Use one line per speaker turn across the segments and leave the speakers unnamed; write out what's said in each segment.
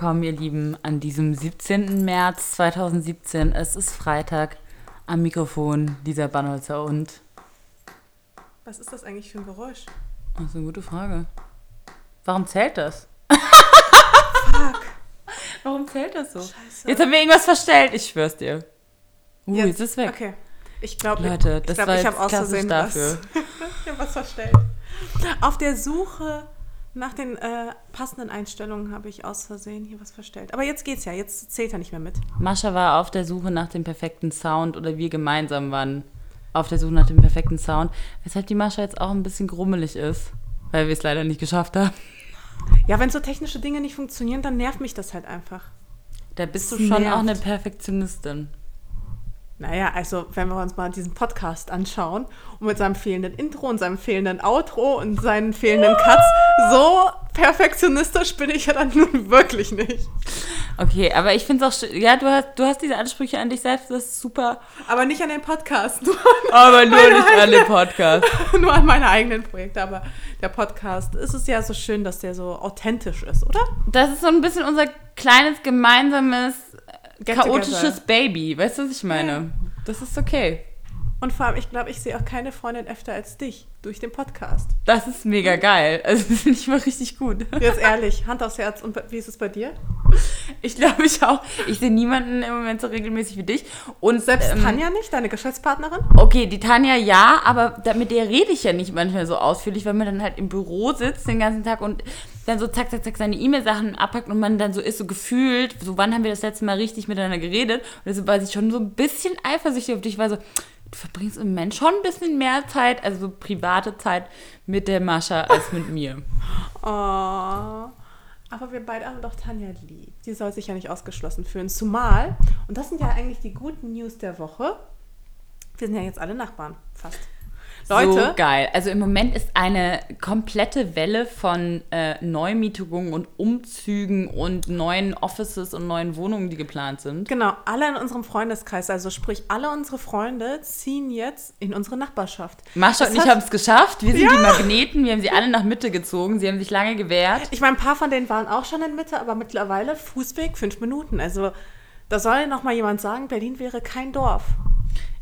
willkommen, ihr Lieben, an diesem 17. März 2017. Es ist Freitag. Am Mikrofon Lisa Bannholzer und.
Was ist das eigentlich für ein Geräusch?
Das ist eine gute Frage. Warum zählt das?
Fuck.
Warum zählt das so?
Scheiße.
Jetzt haben wir irgendwas verstellt, ich schwör's dir. Uh, jetzt,
Jetzt-
ist es weg.
Okay. Ich glaube,
Leute, das
ich, glaub,
war
ich habe aus Versehen was. ich habe was verstellt. Auf der Suche nach den äh, passenden Einstellungen habe ich aus Versehen hier was verstellt. Aber jetzt geht's ja. Jetzt zählt er nicht mehr mit.
Mascha war auf der Suche nach dem perfekten Sound oder wir gemeinsam waren auf der Suche nach dem perfekten Sound, weshalb die Mascha jetzt auch ein bisschen grummelig ist, weil wir es leider nicht geschafft haben.
Ja, wenn so technische Dinge nicht funktionieren, dann nervt mich das halt einfach.
Da bist du schon
nervt.
auch eine Perfektionistin.
Naja, also wenn wir uns mal diesen Podcast anschauen und mit seinem fehlenden Intro und seinem fehlenden Outro und seinen fehlenden Cuts, so perfektionistisch bin ich ja dann nun wirklich nicht.
Okay, aber ich finde es auch schön. Ja, du hast, du hast diese Ansprüche an dich selbst, das ist super.
Aber nicht an den Podcast, nur,
Aber nur nicht an den Podcast.
nur an meine eigenen Projekte. Aber der Podcast, es ist ja so schön, dass der so authentisch ist, oder?
Das ist so ein bisschen unser kleines gemeinsames chaotisches. Baby. Weißt du, was ich meine?
Ja.
Das ist okay.
Und vor allem, ich glaube, ich sehe auch keine Freundin öfter als dich durch den Podcast.
Das ist mega geil. Also, das finde ich mal richtig gut.
Jetzt ehrlich, Hand aufs Herz. Und wie ist es bei dir?
Ich glaube, ich auch. Ich sehe niemanden im Moment so regelmäßig wie dich. Und
Selbst
ähm,
Tanja nicht, deine Geschäftspartnerin?
Okay, die Tanja ja, aber mit der rede ich ja nicht manchmal so ausführlich, weil man dann halt im Büro sitzt den ganzen Tag und dann so zack, zack, zack seine E-Mail-Sachen abpackt und man dann so ist, so gefühlt, so wann haben wir das letzte Mal richtig miteinander geredet? Und deshalb war ich schon so ein bisschen eifersüchtig auf dich, weil so, du verbringst im Moment schon ein bisschen mehr Zeit, also so private Zeit mit der Mascha als mit mir.
Oh. Aber wir beide haben doch Tanja lieb. Die soll sich ja nicht ausgeschlossen fühlen. Zumal, und das sind ja eigentlich die guten News der Woche, wir sind ja jetzt alle Nachbarn, fast. Leute,
So geil. Also im Moment ist eine komplette Welle von äh, Neumietungen und Umzügen und neuen Offices und neuen Wohnungen, die geplant sind.
genau, alle in unserem Freundeskreis, also sprich, alle unsere Freunde ziehen jetzt in unsere Nachbarschaft.
Mascha und ich haben es geschafft. Wir sind
Ja.
die Magneten. Wir haben sie alle nach Mitte gezogen. Sie haben sich lange gewehrt.
Ich meine, ein paar von denen waren auch schon in Mitte, aber mittlerweile Fußweg fünf Minuten. Also da soll noch mal jemand sagen, Berlin wäre kein Dorf.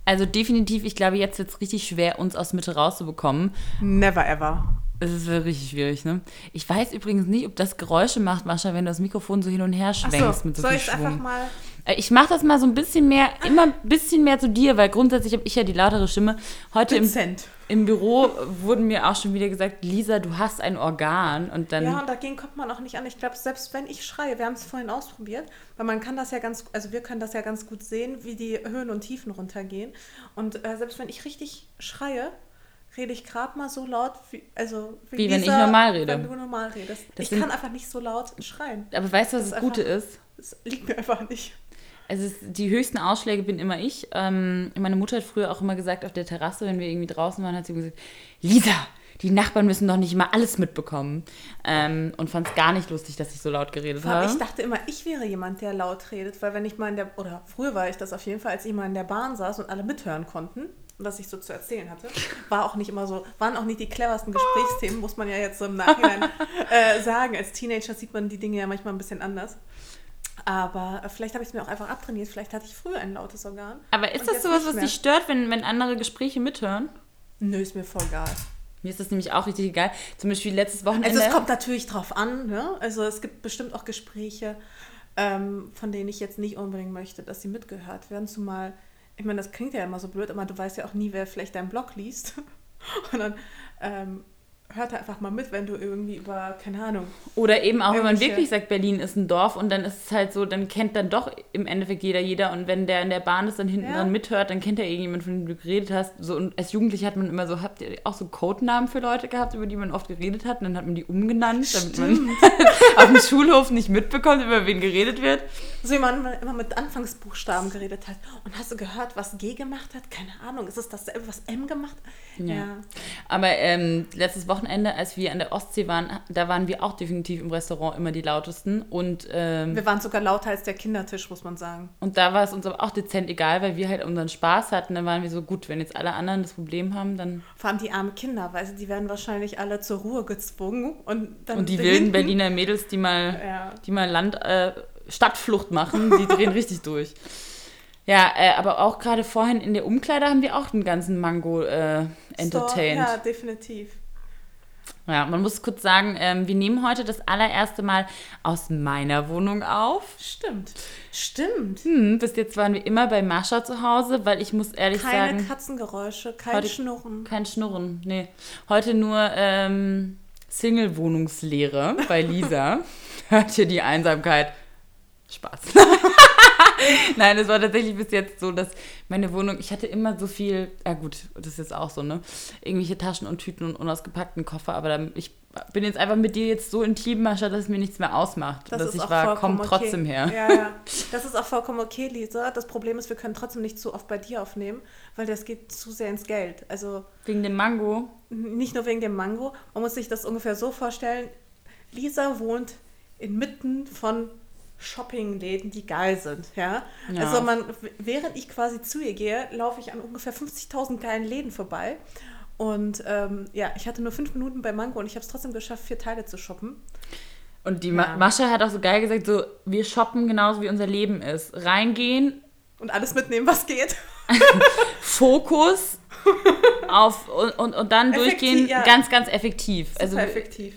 Also definitiv, ich glaube, jetzt wird es richtig schwer, uns aus Mitte rauszubekommen.
Never ever.
Es ist richtig schwierig, ne? Ich weiß übrigens nicht, ob das Geräusche macht, Mascha, wenn du das Mikrofon so hin und her schwenkst
Achso,
mit so
soll
viel
ich einfach
Schwung.
mal
Äh, Ich mache das mal so ein bisschen mehr, immer ein bisschen mehr zu dir, weil grundsätzlich habe ich ja die lautere Stimme. Heute im, im Büro wurden mir auch schon wieder gesagt, Lisa, du hast ein Organ. Und dann
Ja, und dagegen kommt man auch nicht an. Ich glaube, selbst wenn ich schreie, wir haben es vorhin ausprobiert, weil man kann das ja ganz, also wir können das ja ganz gut sehen, wie die Höhen und Tiefen runtergehen. Und äh, selbst wenn ich richtig schreie, rede ich gerade mal so laut, wie, also
Wie wenn ich normal rede.
Wenn du normal redest.
Das
ich
sind-
kann einfach nicht so laut schreien.
aber weißt du, was
Das
das, Gute
einfach-
ist?
Das liegt mir einfach nicht.
Es ist, die höchsten Ausschläge bin immer ich. Ähm, meine Mutter hat früher auch immer gesagt, auf der Terrasse, wenn wir irgendwie draußen waren, hat sie gesagt, Lisa, die Nachbarn müssen doch nicht immer alles mitbekommen. Ähm, und fand es gar nicht lustig, dass ich so laut geredet habe.
Ich dachte immer, ich wäre jemand, der laut redet, weil wenn ich mal in der, oder früher war ich das auf jeden Fall, als ich mal in der Bahn saß und alle mithören konnten was ich so zu erzählen hatte, war auch nicht immer so, waren auch nicht die cleversten Gesprächsthemen, muss man ja jetzt so im Nachhinein äh, sagen. Als Teenager sieht man die Dinge ja manchmal ein bisschen anders. Aber äh, vielleicht habe ich es mir auch einfach abtrainiert, vielleicht hatte ich früher ein lautes Organ.
Aber ist das sowas, was dich stört, wenn, wenn andere Gespräche mithören?
Nö, ist mir voll egal.
Mir ist das nämlich auch richtig egal. Zum Beispiel letztes Wochenende.
Also es kommt natürlich drauf an, ne? Also es gibt bestimmt auch Gespräche, ähm, von denen ich jetzt nicht unbedingt möchte, dass sie mitgehört werden. Zumal, ich meine, das klingt ja immer so blöd, aber du weißt ja auch nie, wer vielleicht deinen Blog liest. Und dann ähm, hört einfach mal mit, wenn du irgendwie über, keine Ahnung.
Oder eben auch, wenn man wirklich sagt, Berlin ist ein Dorf und dann ist es halt so, dann kennt dann doch im Endeffekt jeder jeder und wenn der in der Bahn ist, dann hinten
Ja.
dran mithört, dann kennt er irgendjemand, von dem du geredet hast. So, und als Jugendliche hat man immer so, habt ihr auch so Codenamen für Leute gehabt, über die man oft geredet hat und dann hat man die umgenannt, damit man auf dem Schulhof nicht mitbekommt, über wen geredet wird.
So wie man immer mit Anfangsbuchstaben geredet hat. Und hast du gehört, was G gemacht hat? Keine Ahnung. Ist es dasselbe, was M gemacht hat?
Ja. ja. Aber ähm, letztes Wochenende, als wir an der Ostsee waren, da waren wir auch definitiv im Restaurant immer die lautesten. Und, ähm,
wir waren sogar lauter als der Kindertisch, muss man sagen.
Und da war es uns aber auch dezent egal, weil wir halt unseren Spaß hatten. Dann waren wir so, gut, wenn jetzt alle anderen das Problem haben, dann...
Vor allem die armen Kinder, weil die werden wahrscheinlich alle zur Ruhe gezwungen. Und, dann
und die wilden Berliner Mädels, die mal, ja. die mal Land... Äh, Stadtflucht machen, die drehen richtig durch. Ja, äh, aber auch gerade vorhin in der Umkleide haben wir auch den ganzen Mango äh, entertained.
ja, definitiv.
Ja, man muss kurz sagen, ähm, wir nehmen heute das allererste Mal aus meiner Wohnung auf.
Stimmt. Stimmt.
Hm, bis jetzt waren wir immer bei Mascha zu Hause, weil ich muss ehrlich
Keine
sagen.
Keine Katzengeräusche, kein
heute,
Schnurren.
Kein Schnurren, nee. Heute nur ähm, Single-Wohnungslehre bei Lisa. Hört ihr die Einsamkeit? Spaß. Nein, es war tatsächlich bis jetzt so, dass meine Wohnung, ich hatte immer so viel, ja gut, das ist jetzt auch so, ne? Irgendwelche Taschen und Tüten und unausgepackten Koffer, aber dann, ich bin jetzt einfach mit dir jetzt so intim, Mascha, dass es mir nichts mehr ausmacht. Das dass ich war, komm okay. trotzdem her.
Ja, ja. Das ist auch vollkommen okay, Lisa. Das Problem ist, wir können trotzdem nicht zu oft bei dir aufnehmen, weil das geht zu sehr ins Geld. Also.
Wegen dem Mango?
Nicht nur wegen dem Mango. Man muss sich das ungefähr so vorstellen. Lisa wohnt inmitten von Shoppingläden, die geil sind. Ja? ja? Also man, während ich quasi zu ihr gehe, laufe ich an ungefähr 50.000 geilen Läden vorbei. Und ähm, ja, ich hatte nur fünf Minuten bei Mango und ich habe es trotzdem geschafft, vier Teile zu shoppen.
Und die ja. Mascha hat auch so geil gesagt, so, wir shoppen genauso wie unser Leben ist. Reingehen.
Und alles mitnehmen, was geht.
Fokus auf und, und, und dann effektiv, durchgehen, ja. ganz, ganz effektiv.
Super also effektiv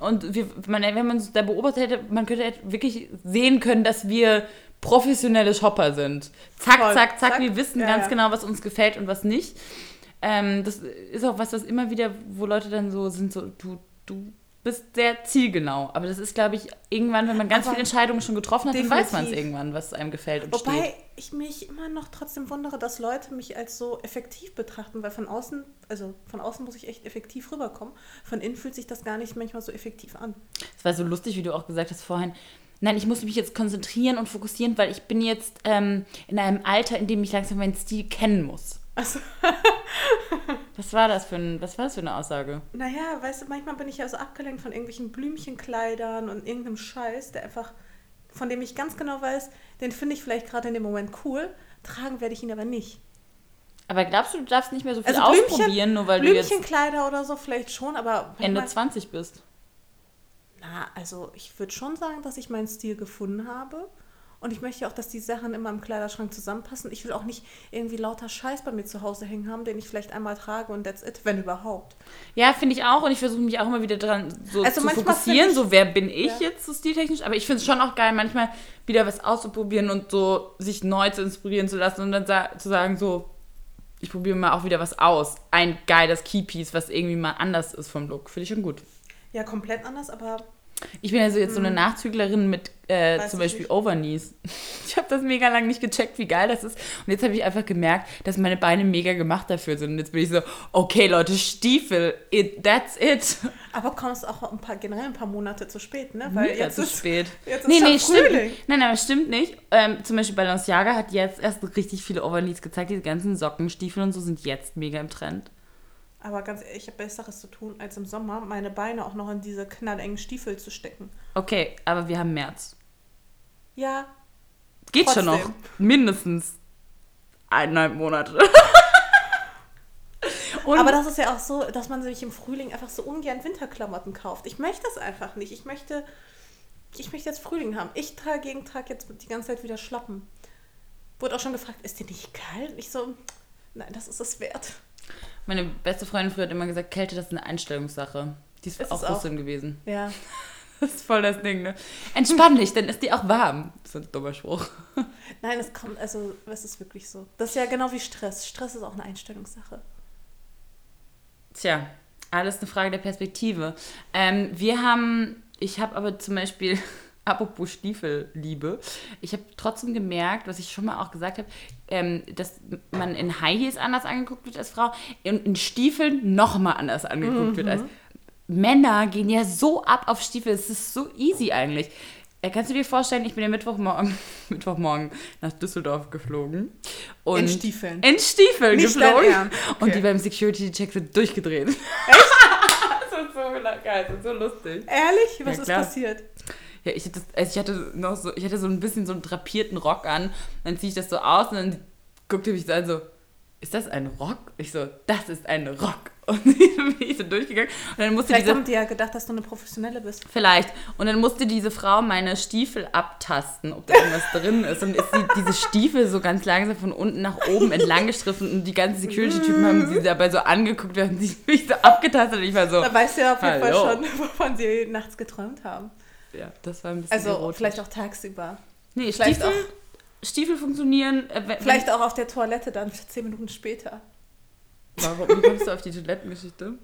und wir, man, wenn man es da beobachtet hätte, man könnte wirklich sehen können, dass wir professionelle Shopper sind. Zack, Voll. zack, zack, zack, wir wissen ja, ganz ja. genau, was uns gefällt und was nicht. Ähm, das ist auch was, was immer wieder, wo Leute dann so sind, so, du, du bist sehr zielgenau. Aber das ist, glaube ich, irgendwann, wenn man ganz Aber viele Entscheidungen schon getroffen hat, definitiv. dann weiß man es irgendwann, was einem gefällt und
Wobei
steht.
ich mich immer noch trotzdem wundere, dass Leute mich als so effektiv betrachten, weil von außen, also von außen muss ich echt effektiv rüberkommen. Von innen fühlt sich das gar nicht manchmal so effektiv an.
Es war so lustig, wie du auch gesagt hast vorhin. Nein, ich muss mich jetzt konzentrieren und fokussieren, weil ich bin jetzt ähm, in einem Alter, in dem ich langsam meinen Stil kennen muss. Also. was war das für ein, was war das für eine Aussage?
Naja, weißt du, manchmal bin ich ja so abgelenkt von irgendwelchen Blümchenkleidern und irgendeinem Scheiß, der einfach, von dem ich ganz genau weiß, den finde ich vielleicht gerade in dem Moment cool, tragen werde ich ihn aber nicht.
Aber glaubst du, du darfst nicht mehr so viel also ausprobieren, nur weil du
jetzt Blümchenkleider oder so vielleicht schon, aber
Ende 20 bist?
Na, also ich würde schon sagen, dass ich meinen Stil gefunden habe. Und ich möchte auch, dass die Sachen immer im Kleiderschrank zusammenpassen. Ich will auch nicht irgendwie lauter Scheiß bei mir zu Hause hängen haben, den ich vielleicht einmal trage und that's it, wenn überhaupt.
Ja, finde ich auch. Und ich versuche mich auch immer wieder dran so also zu fokussieren. Ich, so, wer bin ich ja. jetzt so stiltechnisch? Aber ich finde es schon auch geil, manchmal wieder was auszuprobieren und so sich neu zu inspirieren zu lassen und dann sa zu sagen, so, ich probiere mal auch wieder was aus. Ein geiles Keypiece, was irgendwie mal anders ist vom Look. Finde ich schon gut.
Ja, komplett anders, aber
ich bin also jetzt so eine hm. Nachzüglerin mit äh, zum Beispiel nicht. Overknees. Ich habe das mega lang nicht gecheckt, wie geil das ist. Und jetzt habe ich einfach gemerkt, dass meine Beine mega gemacht dafür sind. Und jetzt bin ich so, okay, Leute, Stiefel, it, that's it.
Aber kommst auch ein paar, generell ein paar Monate zu spät, ne? Weil
mega
jetzt
zu
ist,
spät.
Jetzt ist nee, nee,
Frühling. stimmt. Nein, nein, stimmt nicht. Ähm, zum Beispiel Balenciaga hat jetzt erst richtig viele Overknees gezeigt. Diese ganzen Socken, Stiefel und so sind jetzt mega im Trend.
Aber ganz ehrlich, ich habe Besseres zu tun, als im Sommer meine Beine auch noch in diese knallengen Stiefel zu stecken.
Okay, aber wir haben März.
Ja.
Geht trotzdem. schon noch. Mindestens eineinhalb Monate.
aber das ist ja auch so, dass man sich im Frühling einfach so ungern Winterklamotten kauft. Ich möchte das einfach nicht. Ich möchte, ich möchte jetzt Frühling haben. Ich trage jeden Tag jetzt die ganze Zeit wieder Schlappen. Wurde auch schon gefragt, ist dir nicht kalt? Ich so, nein, das ist es wert.
Meine beste Freundin früher hat immer gesagt, Kälte, das ist eine Einstellungssache. Die ist, ist auch Russin gewesen.
Ja.
Das ist voll das Ding, ne? Entspann dich, dann ist die auch warm. Das ist ein dummer Spruch.
Nein, es kommt, also, es ist wirklich so. Das ist ja genau wie Stress. Stress ist auch eine Einstellungssache.
Tja, alles eine Frage der Perspektive. Ähm, wir haben, ich habe aber zum Beispiel apropos Stiefelliebe, ich habe trotzdem gemerkt, was ich schon mal auch gesagt habe, ähm, dass man in High Heels anders angeguckt wird als Frau und in Stiefeln nochmal anders angeguckt mhm. wird als Männer gehen ja so ab auf Stiefel, es ist so easy eigentlich. Äh, kannst du dir vorstellen, ich bin ja Mittwochmorgen, Mittwochmorgen nach Düsseldorf geflogen. Und
In Stiefeln.
In Stiefeln
Nicht
geflogen.
Ernst?
Und
Okay.
die beim Security-Check sind durchgedreht. Echt? das ist so geil, das ist so lustig.
Ehrlich? Was
Ja,
ist passiert?
Ja, ich hatte, also ich hatte noch so, ich hatte so ein bisschen so einen drapierten Rock an. Dann ziehe ich das so aus und dann guckte mich so an, so, ist das ein Rock? Ich so, das ist ein Rock. Und dann bin ich so durchgegangen. Und dann musste
Vielleicht
diese,
haben die ja gedacht, dass du eine Professionelle bist.
vielleicht, und dann musste diese Frau meine Stiefel abtasten, ob da irgendwas drin ist. Und ist sie, diese Stiefel so ganz langsam von unten nach oben entlang gestriffen und die ganzen Security-Typen haben sie dabei so angeguckt, während sie mich so abgetastet und ich war so,
Da weißt du ja auf jeden Fall
Hallo.
schon, wovon sie nachts geträumt haben.
Ja, das war ein bisschen
Also
erotisch.
vielleicht auch tagsüber.
nee,
vielleicht
Stiefel, Stiefel funktionieren. Äh,
Vielleicht auch auf der Toilette dann zehn Minuten später.
Warum? Wie kommst du auf die Toilettengeschichte?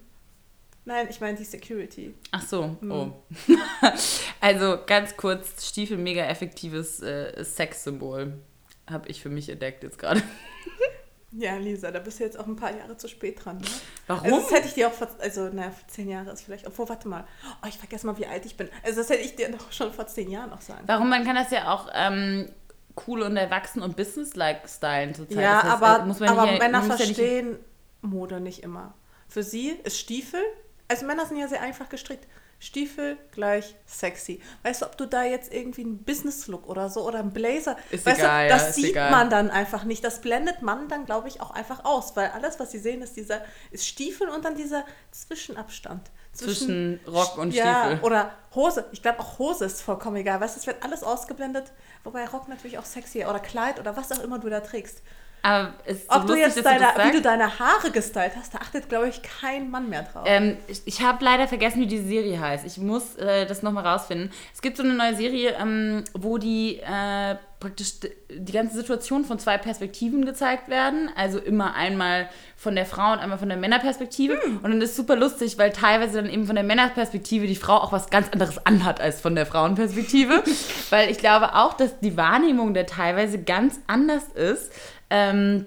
Nein, ich meine die Security.
Ach so,
Hm.
oh. also ganz kurz, Stiefel, mega effektives äh, Sexsymbol. Habe ich für mich entdeckt jetzt gerade.
Ja, Lisa, da bist du jetzt auch ein paar Jahre zu spät dran. Ne?
Warum?
Also das hätte ich dir auch vor, also naja, vor zehn Jahren ist vielleicht, obwohl, warte mal, oh, ich vergesse mal, wie alt ich bin. Also das hätte ich dir doch schon vor zehn Jahren auch sagen.
Warum? Man kann das ja auch ähm, cool und erwachsen und business-like stylen zurzeit.
Ja,
Das heißt,
aber,
äh, muss man
aber
nicht-
Männer
muss ja nicht-
verstehen Mode nicht immer. Für sie ist Stiefel, also Männer sind ja sehr einfach gestrickt. Stiefel gleich sexy. Weißt du, ob du da jetzt irgendwie einen Business-Look oder so oder einen Blazer,
Ist
weißt
egal,
du, das
ja,
sieht
egal.
man dann einfach nicht. Das blendet man dann, glaube ich, auch einfach aus, weil alles, was sie sehen, ist dieser ist Stiefel und dann dieser Zwischenabstand.
Zwischen Rock und
ja,
Stiefel.
Oder Hose. Ich glaube, auch Hose ist vollkommen egal. Weißt du, es wird alles ausgeblendet, wobei Rock natürlich auch sexy oder Kleid oder was auch immer du da trägst.
Aber es ist so
Ob du
lustig,
jetzt deine,
du
wie du deine Haare gestylt hast, da achtet, glaube ich, kein Mann mehr drauf.
Ähm, ich ich habe leider vergessen, wie die Serie heißt. Ich muss äh, das nochmal rausfinden. Es gibt so eine neue Serie, ähm, wo die äh, praktisch die ganze Situation von zwei Perspektiven gezeigt werden. Also immer einmal von der Frau und einmal von der Männerperspektive.
Hm.
Und dann ist super lustig, weil teilweise dann eben von der Männerperspektive die Frau auch was ganz anderes anhat als von der Frauenperspektive. weil ich glaube auch, dass die Wahrnehmung da teilweise ganz anders ist. Ähm,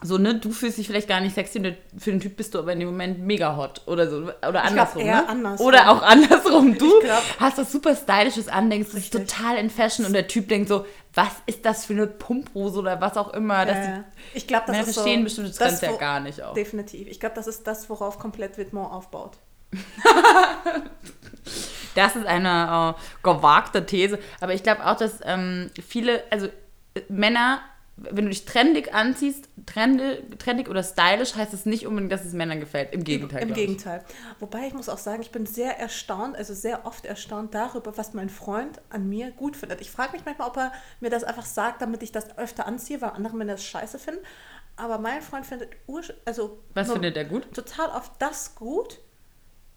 so, ne, du fühlst dich vielleicht gar nicht sexy und für den Typ bist du aber in dem Moment mega hot oder so. Oder andersrum. ne?
andersrum.
Oder auch andersrum. Du hast was super Stylisches an, denkst, das ist total in Fashion und der Typ denkt so, was ist das für eine Pumphose oder was auch immer. Das
Äh, ich glaube, das ist
verstehen
so,
bestimmte
das,
Trends ja gar nicht auch.
Definitiv. Ich glaube, das ist das, worauf komplett Vêtement aufbaut.
Das ist eine äh, gewagte These. Aber ich glaube auch, dass ähm, viele, also äh, Männer, wenn du dich trendig anziehst, trendig, trendig oder stylisch, heißt es nicht unbedingt, dass es Männern gefällt. Im Gegenteil.
Im
glaub ich.
Gegenteil. Wobei ich muss auch sagen, ich bin sehr erstaunt, also sehr oft erstaunt darüber, was mein Freund an mir gut findet. Ich frage mich manchmal, ob er mir das einfach sagt, damit ich das öfter anziehe, weil andere Männer das scheiße finden. Aber mein Freund findet also
Was findet er gut?
total oft das gut,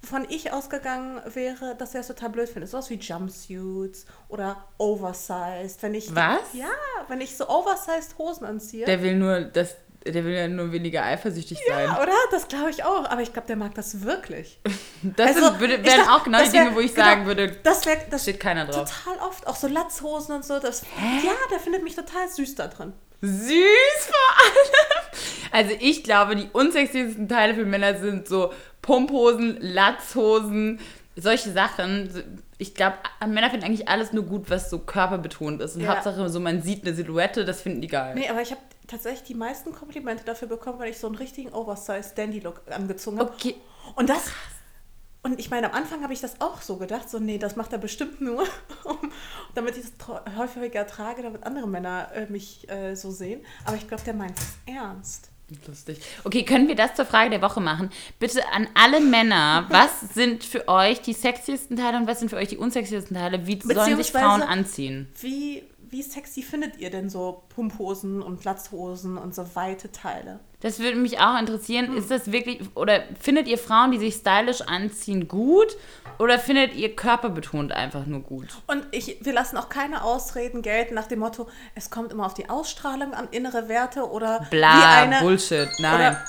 wovon ich ausgegangen wäre, dass er es total blöd findet. Sowas wie Jumpsuits oder Oversized. Wenn ich
Was?
Ja, wenn ich so Oversized Hosen anziehe.
Der will nur, das, der will ja nur weniger eifersüchtig sein.
ja, oder? Das glaube ich auch. Aber ich glaube, der mag das wirklich.
Das
Also,
sind, würde, wären
dachte,
auch genau die
wär-
Dinge, wo ich
genau,
sagen würde,
Das wäre das
steht keiner drauf.
total oft. Auch so Latzhosen und so. Das, ja, der findet mich total süß da drin.
Süß vor allem. Also ich glaube, die unsexiesten Teile für Männer sind so Pumphosen, Latzhosen, solche Sachen. Ich glaube, Männer finden eigentlich alles nur gut, was so körperbetont ist. Und
Ja.
Hauptsache, so man sieht eine Silhouette, das finden die geil.
Nee, aber ich habe tatsächlich die meisten Komplimente dafür bekommen, wenn ich so einen richtigen Oversized Dandy-Look angezogen habe.
Okay.
Und das. Und ich meine, am Anfang habe ich das auch so gedacht, so, nee, das macht er bestimmt nur, damit ich es tro- häufiger trage, damit andere Männer äh, mich äh, so sehen. Aber ich glaube, der meint es ernst.
Lustig. Okay, können wir das zur Frage der Woche machen? Bitte an alle Männer, was sind für euch die sexiesten Teile und was sind für euch die unsexiesten Teile? Wie sollen sich Frauen anziehen?
Wie, wie sexy findet ihr denn so Pumphosen und Latzhosen und so weite Teile?
Das würde mich auch interessieren.
Hm.
Ist das wirklich, oder findet ihr Frauen, die sich stylisch anziehen, gut? Oder findet ihr körperbetont einfach nur gut?
Und ich, wir lassen auch keine Ausreden gelten nach dem Motto, es kommt immer auf die Ausstrahlung an, innere Werte oder wie
Bla,
eine...
Bullshit, nein.
Oder,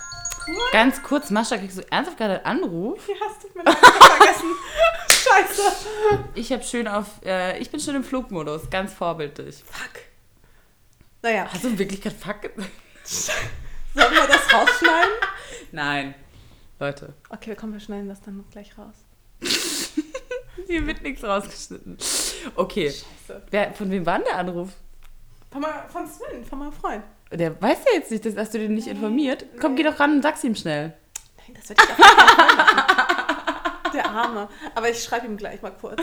Ganz kurz, Mascha, kriegst du ernsthaft gerade einen Anruf?
ja, hast du mir hab vergessen. Scheiße.
Ich habe schön auf, äh, ich bin schon im Flugmodus, ganz vorbildlich.
Fuck. Naja,
Hast du wirklich gerade Fuck gesagt?
sollen wir das rausschneiden?
Nein. Leute.
Okay, komm, wir schneiden das dann noch gleich raus.
Hier wird nichts rausgeschnitten. Okay.
Scheiße.
Wer, von wem war denn der Anruf?
Von, von Sven, von meinem Freund.
Der weiß ja jetzt nicht, dass, hast du den nicht informiert. Komm, geh doch ran und sag's ihm schnell.
Nein, das wird ich machen. Der Arme. Aber ich schreibe ihm gleich mal kurz.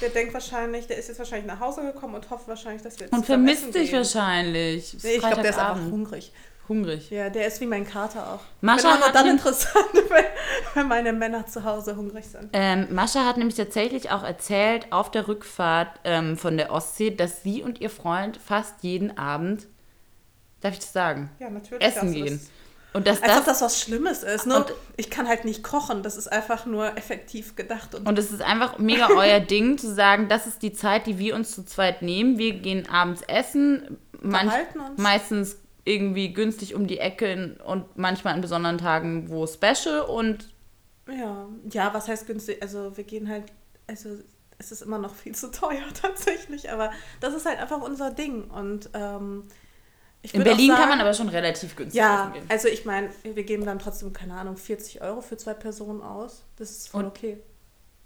Der denkt wahrscheinlich, der ist jetzt wahrscheinlich nach Hause gekommen und hofft wahrscheinlich, dass wir jetzt
Und vermisst dich
gehen.
wahrscheinlich.
Nee, ich glaube, der ist einfach hungrig.
Hungrig.
Ja, der ist wie mein Kater auch.
Mascha
auch
hat
dann interessant, wenn, wenn meine Männer zu Hause hungrig sind.
Ähm, Mascha hat nämlich tatsächlich auch erzählt auf der Rückfahrt ähm, von der Ostsee, dass sie und ihr Freund fast jeden Abend, darf ich das sagen,
Ja, natürlich.
essen gehen.
Das.
Und dass
Als ob
das,
das was Schlimmes ist. Nur,
Und-
ich kann halt nicht kochen. Das ist einfach nur effektiv gedacht. Und,
und es ist einfach mega euer Ding zu sagen, das ist die Zeit, die wir uns zu zweit nehmen. Wir gehen abends essen, manch, meistens irgendwie günstig um die Ecke und manchmal an besonderen Tagen, wo Special und
ja, ja, was heißt günstig? Also wir gehen halt, also es ist immer noch viel zu teuer tatsächlich, aber das ist halt einfach unser Ding. Und ähm, ich
in Berlin kann
sagen-
man aber schon relativ günstig
Ja,
gehen.
also ich meine, wir geben dann trotzdem, keine Ahnung, 40 Euro für zwei Personen aus. Das ist voll
Und-
okay.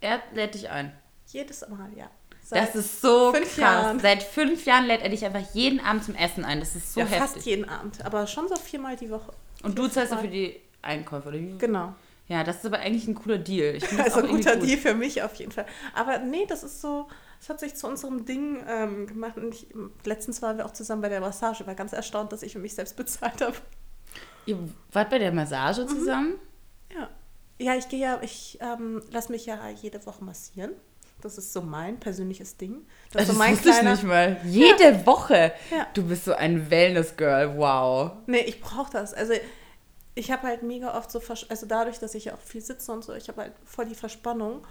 Er lädt dich ein.
Jedes Mal, ja.
Das ist so krass.
Jahren.
Seit fünf Jahren lädt er dich einfach jeden Abend zum Essen ein. Das ist so
ja,
heftig.
fast jeden Abend, aber schon so viermal die Woche.
Und du zahlst dafür die Einkäufe, oder wie?
Genau.
Ja, das ist aber eigentlich ein cooler Deal. Das
Also
auch irgendwie
guter
gut.
Deal für mich auf jeden Fall. Aber nee, das ist so, es hat sich zu unserem Ding ähm, gemacht. Und ich, letztens waren wir auch zusammen bei der Massage. Ich war ganz erstaunt, dass ich für mich selbst bezahlt habe.
Ihr wart bei der Massage
Mhm.
zusammen?
Ja. Ja, ich gehe ja, ich ähm, lasse mich ja jede Woche massieren. Das ist so mein persönliches Ding. Das ist so mein
wusste ich
kleiner.
nicht mal. Jede Woche.
Ja.
Du bist so ein Wellness-Girl. Wow.
Nee, ich brauche das. Also ich habe halt mega oft so, Versch also dadurch, dass ich ja auch viel sitze und so, ich habe halt voll die Verspannung.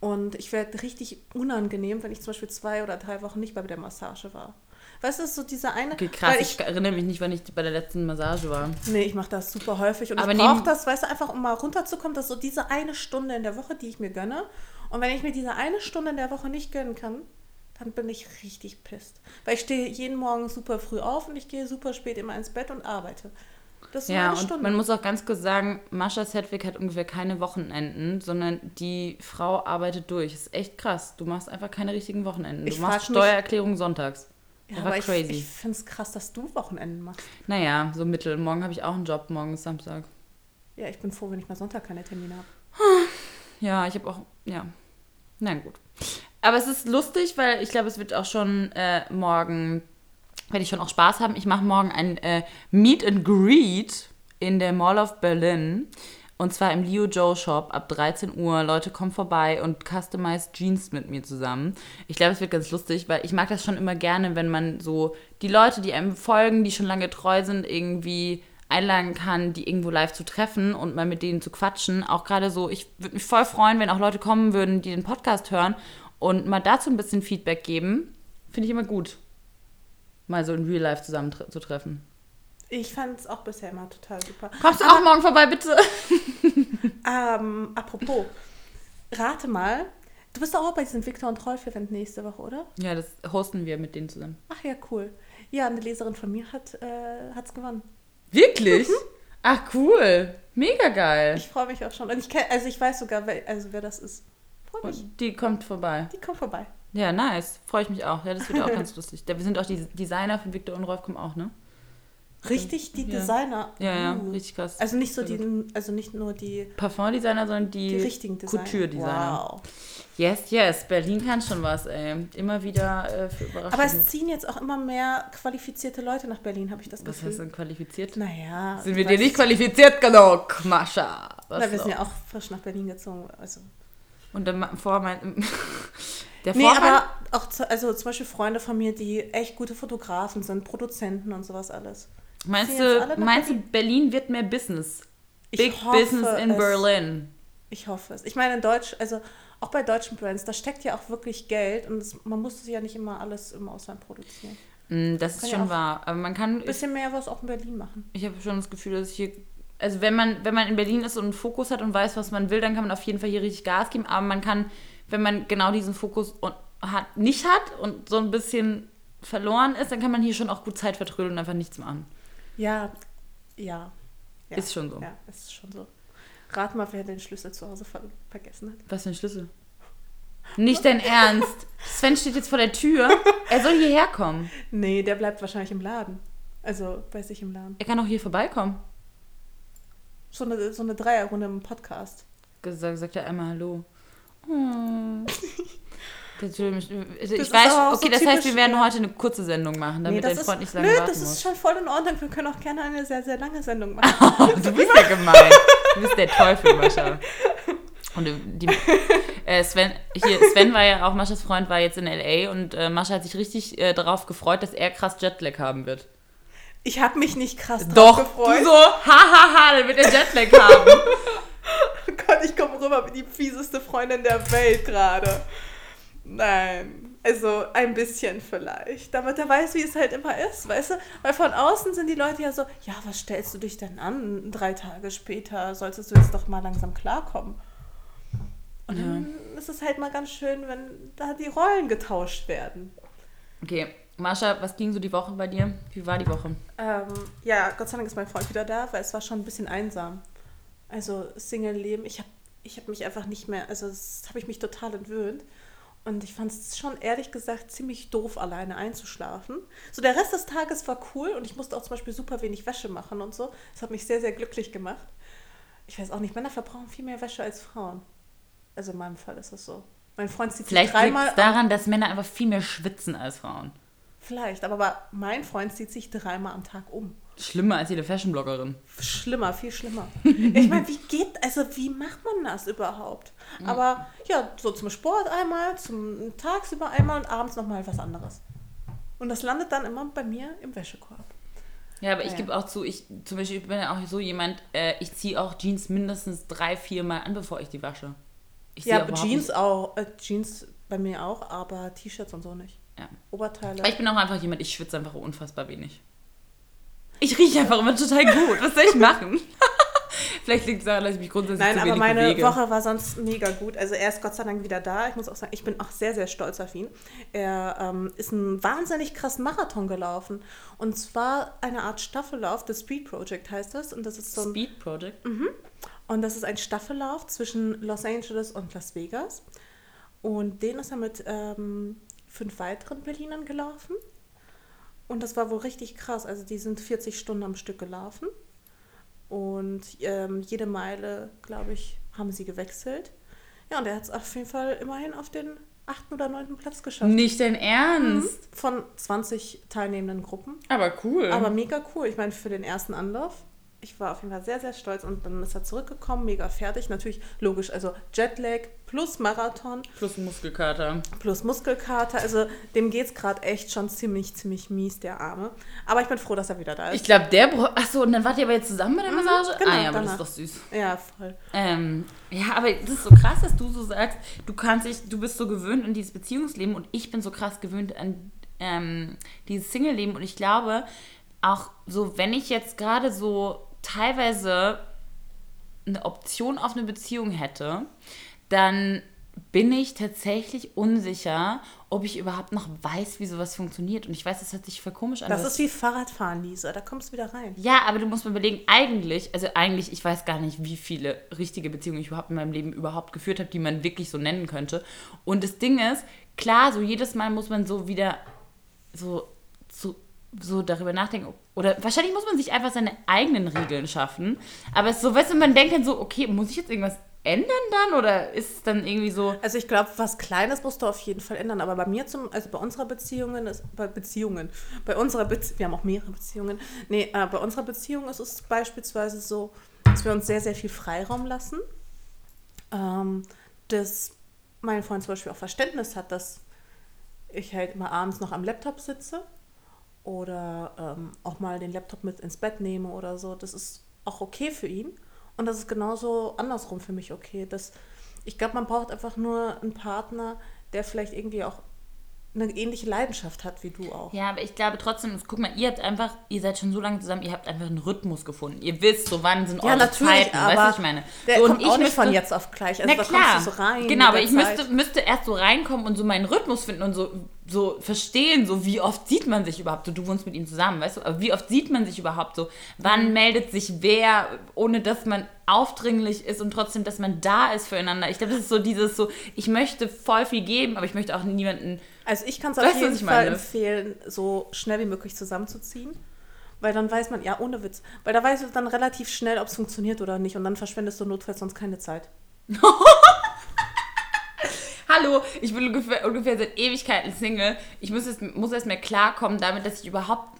Und ich werde richtig unangenehm, wenn ich zum Beispiel zwei oder drei Wochen nicht bei der Massage war. Weißt du, so dieser eine.
Okay, krass.
weil
Ich, erinnere mich nicht, wann ich bei der letzten Massage war.
Nee, ich mache das super häufig und
Aber
ich brauche das, weißt du, einfach um mal runterzukommen, dass so diese eine Stunde in der Woche, die ich mir gönne. Und wenn ich mir diese eine Stunde in der Woche nicht gönnen kann, dann bin ich richtig pisst. Weil ich stehe jeden Morgen super früh auf und ich gehe super spät immer ins Bett und arbeite. Das ist so
Ja,
eine
und
Stunde.
man muss auch ganz kurz sagen, Mascha Sedgwick hat ungefähr keine Wochenenden, sondern die Frau arbeitet durch. ist echt krass. Du machst einfach keine richtigen Wochenenden.
Ich
du machst
frag mich-
Steuererklärung sonntags.
ja,
Das
aber ich,
crazy.
ich finde es krass, dass du Wochenenden machst.
Naja, so mittel. Morgen habe ich auch einen Job, morgen ist Samstag.
Ja, ich bin froh, wenn ich mal Sonntag keine Termine habe.
Ja, ich habe auch, ja. Na gut. Aber es ist lustig, weil ich glaube, es wird auch schon äh, morgen, werde ich schon auch Spaß haben. Ich mache morgen ein äh, Meet and Greet in der Mall of Berlin. Und zwar im Leo Joe Shop ab 13 Uhr. Leute, kommen vorbei und customized Jeans mit mir zusammen. Ich glaube, es wird ganz lustig, weil ich mag das schon immer gerne, wenn man so die Leute, die einem folgen, die schon lange treu sind, irgendwie einladen kann, die irgendwo live zu treffen und mal mit denen zu quatschen. Auch gerade so, ich würde mich voll freuen, wenn auch Leute kommen würden, die den Podcast hören und mal dazu ein bisschen Feedback geben. Finde ich immer gut, mal so in Real Life zusammen tre zu treffen.
Ich fand es auch bisher immer total super.
Kommst du auch morgen vorbei, bitte?
Ähm, apropos, rate mal, du bist auch bei diesem Victor und Rolf Event nächste Woche, oder?
Ja, das hosten wir mit denen zusammen.
Ach ja, cool. Ja, eine Leserin von mir hat es gewonnen.
Wirklich? Ach, cool. Mega geil.
Ich freue mich auch schon. Und ich kenn, also ich weiß sogar, wer, also wer das ist. Freue mich.
Und die kommt vorbei.
Die kommt vorbei.
Ja, nice. Freue ich mich auch. Ja, das wird auch ganz lustig. Wir sind auch die Designer von Victor und Rolf kommen auch, ne?
Richtig, die
Ja.
Designer.
Ja, ja,
Uh.
richtig krass.
Also nicht so die, also nicht nur die,
Parfumdesigner, sondern die,
die richtigen Designer.
Couture-Designer.
Wow.
Yes, yes. Berlin kann schon was, ey. Immer wieder äh, für Überraschungen.
Aber es ziehen jetzt auch immer mehr qualifizierte Leute nach Berlin, habe ich das
was
Gefühl.
heißt denn qualifiziert?
Naja.
Sind wir dir nicht qualifiziert genug, Mascha? Was
Na, wir sind ja auch frisch nach Berlin gezogen. Also.
Und dann vor mein, der
Nee, aber auch zu, also zum Beispiel Freunde von mir, die echt gute Fotografen sind, Produzenten und sowas alles.
Meinst du, meinst du, Berlin wird mehr Business?
Ich
Big Business in
es.
Berlin.
Ich hoffe es. Ich meine, in Deutsch, also auch bei deutschen Brands, da steckt ja auch wirklich Geld und es, man muss ja nicht immer alles im Ausland produzieren.
Mm, Das ist
ja
schon
auch
wahr. Aber man kann,
Ein
ich,
bisschen mehr was auch in Berlin machen.
ich habe schon das Gefühl, dass ich hier, also wenn man, wenn man in Berlin ist und einen Fokus hat und weiß, was man will, dann kann man auf jeden Fall hier richtig Gas geben. Aber man kann, wenn man genau diesen Fokus und hat, nicht hat und so ein bisschen verloren ist, dann kann man hier schon auch gut Zeit vertrödeln und einfach nichts machen.
Ja, ja. ja.
Ist schon so.
Ja, ist schon so. Rat mal, wer den Schlüssel zu Hause ver vergessen hat.
Was für ein Schlüssel? Nicht dein Ernst. Sven steht jetzt vor der Tür. Er soll hierher kommen.
Nee, der bleibt wahrscheinlich im Laden. Also bei sich im Laden.
Er kann auch hier vorbeikommen.
So eine, so eine Dreierrunde im Podcast.
Gesagt, sagt er einmal Hallo. Oh. Mich- also ich weiß, okay,
so
das heißt, wir werden
ja.
heute eine kurze Sendung machen, damit dein
das
Freund nicht lange
nö,
warten
das
muss.
ist schon voll in Ordnung. Wir können auch gerne eine sehr, sehr lange Sendung machen.
Du bist ja gemein. Du bist der Teufel, Mascha. Und die, äh, Sven, hier, Sven war ja auch, Maschas Freund war jetzt in L.A. und äh, Mascha hat sich richtig äh, darauf gefreut, dass er krass Jetlag haben wird.
Ich habe mich nicht krass drauf
Doch,
gefreut.
du so, hahaha, der wird der Jetlag haben.
Oh Gott, ich komme rüber wie die fieseste Freundin der Welt gerade. Nein, also ein bisschen vielleicht. Damit er weiß, wie es halt immer ist, weißt du? Weil von außen sind die Leute ja so, ja, was stellst du dich denn an? Drei Tage später solltest du jetzt doch mal langsam klarkommen. Und dann ist es halt mal ganz schön, wenn da die Rollen getauscht werden.
Okay, Mascha, was ging so die Woche bei dir? Wie war die Woche?
Ähm, ja, Gott sei Dank ist mein Freund wieder da, weil es war schon ein bisschen einsam. Also Single-Leben, ich habe ich hab mich einfach nicht mehr, also das habe ich mich total entwöhnt. Und ich fand es schon ehrlich gesagt ziemlich doof, alleine einzuschlafen. So der Rest des Tages war cool und ich musste auch zum Beispiel super wenig Wäsche machen und so. Das hat mich sehr, sehr glücklich gemacht. Ich weiß auch nicht, Männer verbrauchen viel mehr Wäsche als Frauen. Also in meinem Fall ist das so. Mein Freund zieht sich
Vielleicht liegt
dreimal
es daran, dass Männer einfach viel mehr schwitzen als Frauen.
Vielleicht, aber mein Freund zieht sich dreimal am Tag um.
Schlimmer als jede Fashion-Bloggerin.
Schlimmer, viel schlimmer. Ich meine, wie geht, also wie macht man das überhaupt? Aber ja, so zum Sport einmal, zum tagsüber einmal und abends nochmal was anderes. Und das landet dann immer bei mir im Wäschekorb.
Ja, aber ich
Ja.
gebe auch zu, ich zum Beispiel ich bin ja auch so jemand, äh, ich ziehe auch Jeans mindestens drei, vier Mal an, bevor ich die wasche. Ich
Ja,
überhaupt
Jeans
Nicht,
auch, äh, Jeans bei mir auch, aber T-Shirts und so nicht.
ja.
Oberteile.
Aber ich bin auch einfach jemand, ich schwitze einfach unfassbar wenig. Ich rieche einfach immer total gut. Was soll ich machen? Vielleicht liegt es daran, dass ich mich grundsätzlich
Nein,
zu
aber meine
bewege.
Woche war sonst mega gut. Also er ist Gott sei Dank wieder da. Ich muss auch sagen, ich bin auch sehr, sehr stolz auf ihn. Er ähm, ist einen wahnsinnig krassen Marathon gelaufen. Und zwar eine Art Staffellauf, das Speed Project heißt das. Und das ist so ein,
Speed Project.
und das ist ein Staffellauf zwischen Los Angeles und Las Vegas. Und den ist er mit ähm, fünf weiteren Berlinern gelaufen. Und das war wohl richtig krass. Also die sind 40 Stunden am Stück gelaufen. Und ähm, jede Meile, glaube ich, haben sie gewechselt. Ja, und er hat es auf jeden Fall immerhin auf den achten oder neunten Platz geschafft.
Nicht dein Ernst.
Von 20 teilnehmenden Gruppen.
Aber cool.
Aber mega cool. Ich meine, für den ersten Anlauf. Ich war auf jeden Fall sehr, sehr stolz. Und dann ist er zurückgekommen, mega fertig. Natürlich logisch, also Jetlag plus Marathon
Plus Muskelkater.
plus Muskelkater. Also dem geht es gerade echt schon ziemlich, ziemlich mies, der Arme. Aber ich bin froh, dass er wieder da ist.
Ich glaube, der. bra- Achso, und dann wart ihr aber jetzt zusammen bei der Massage?
genau,
ah ja, aber
danach.
das ist doch süß.
ja, voll.
Ähm, ja, aber das ist so krass, dass du so sagst, du kannst dich, du bist so gewöhnt an dieses Beziehungsleben und ich bin so krass gewöhnt an ähm, dieses Single-Leben und ich glaube, auch so, wenn ich jetzt gerade so teilweise eine Option auf eine Beziehung hätte, dann bin ich tatsächlich unsicher, ob ich überhaupt noch weiß, wie sowas funktioniert. Und ich weiß, das hört sich voll komisch an.
Das ist wie Fahrradfahren, Lisa. Da kommst du wieder rein.
ja, aber du musst mal überlegen, eigentlich, also eigentlich, ich weiß gar nicht, wie viele richtige Beziehungen ich überhaupt in meinem Leben überhaupt geführt habe, die man wirklich so nennen könnte. Und das Ding ist, klar, so jedes Mal muss man so wieder so, so darüber nachdenken. Oder wahrscheinlich muss man sich einfach seine eigenen Regeln schaffen. Aber es ist so, weißt du, man denkt dann so, okay, muss ich jetzt irgendwas ändern dann? Oder ist es dann irgendwie so.
Also ich glaube, was Kleines musst du auf jeden Fall ändern. Aber bei mir zum, also bei unserer Beziehungen ist, bei Beziehungen, bei unserer Beziehung, wir haben auch mehrere Beziehungen. Nee, äh, bei unserer Beziehung ist es beispielsweise so, dass wir uns sehr, sehr viel Freiraum lassen. Ähm, dass mein Freund zum Beispiel auch Verständnis hat, dass ich halt immer abends noch am Laptop sitze oder ähm, auch mal den Laptop mit ins Bett nehme oder so. Das ist auch okay für ihn. Und das ist genauso andersrum für mich okay. Das, ich glaube, man braucht einfach nur einen Partner, der vielleicht irgendwie auch eine ähnliche Leidenschaft hat wie du auch.
Ja, aber ich glaube trotzdem, guck mal, ihr habt einfach, ihr seid schon so lange zusammen, ihr habt einfach einen Rhythmus gefunden. Ihr wisst, so wann sind eure Zeiten, weißt du, was ich meine?
der
so, und
kommt
ich
auch nicht
müsste-
von jetzt auf gleich. Also
Na klar,
kommst du so rein.
genau, aber ich müsste, müsste erst so reinkommen und so meinen Rhythmus finden und so so verstehen, so wie oft sieht man sich überhaupt, so du wohnst mit ihm zusammen, weißt du, aber wie oft sieht man sich überhaupt so, wann
Mhm.
meldet sich wer, ohne dass man aufdringlich ist und trotzdem, dass man da ist füreinander. Ich glaube, das ist so dieses so, ich möchte voll viel geben, aber ich möchte auch niemanden,
Also ich kann es auf
du,
jeden Fall empfehlen, so schnell wie möglich zusammenzuziehen. Weil dann weiß man, ja, ohne Witz, weil da weißt du dann relativ schnell, ob es funktioniert oder nicht. Und dann verschwendest du notfalls sonst keine Zeit.
hallo, ich bin ungefähr, ungefähr seit Ewigkeiten Single, ich muss erst, muss erst mehr klarkommen damit, dass ich überhaupt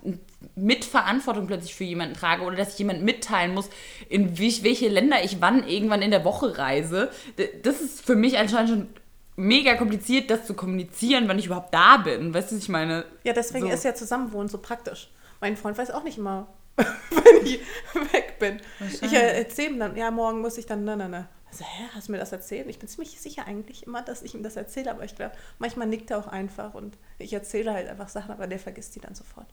mit Verantwortung plötzlich für jemanden trage oder dass ich jemandem mitteilen muss, in welche Länder ich wann irgendwann in der Woche reise. Das ist für mich anscheinend schon mega kompliziert, das zu kommunizieren, wann ich überhaupt da bin. Weißt du, was ich meine?
Ja, deswegen
So.
ist ja Zusammenwohnen so praktisch. Mein Freund weiß auch nicht immer, wenn ich weg bin. Ich äh, erzähle ihm dann, ja, morgen muss ich dann, ne, ne, ne. Also, hä, hast du mir das erzählt? Ich bin ziemlich sicher eigentlich immer, dass ich ihm das erzähle, aber ich glaube, manchmal nickt er auch einfach und ich erzähle halt einfach Sachen, aber der vergisst die dann sofort.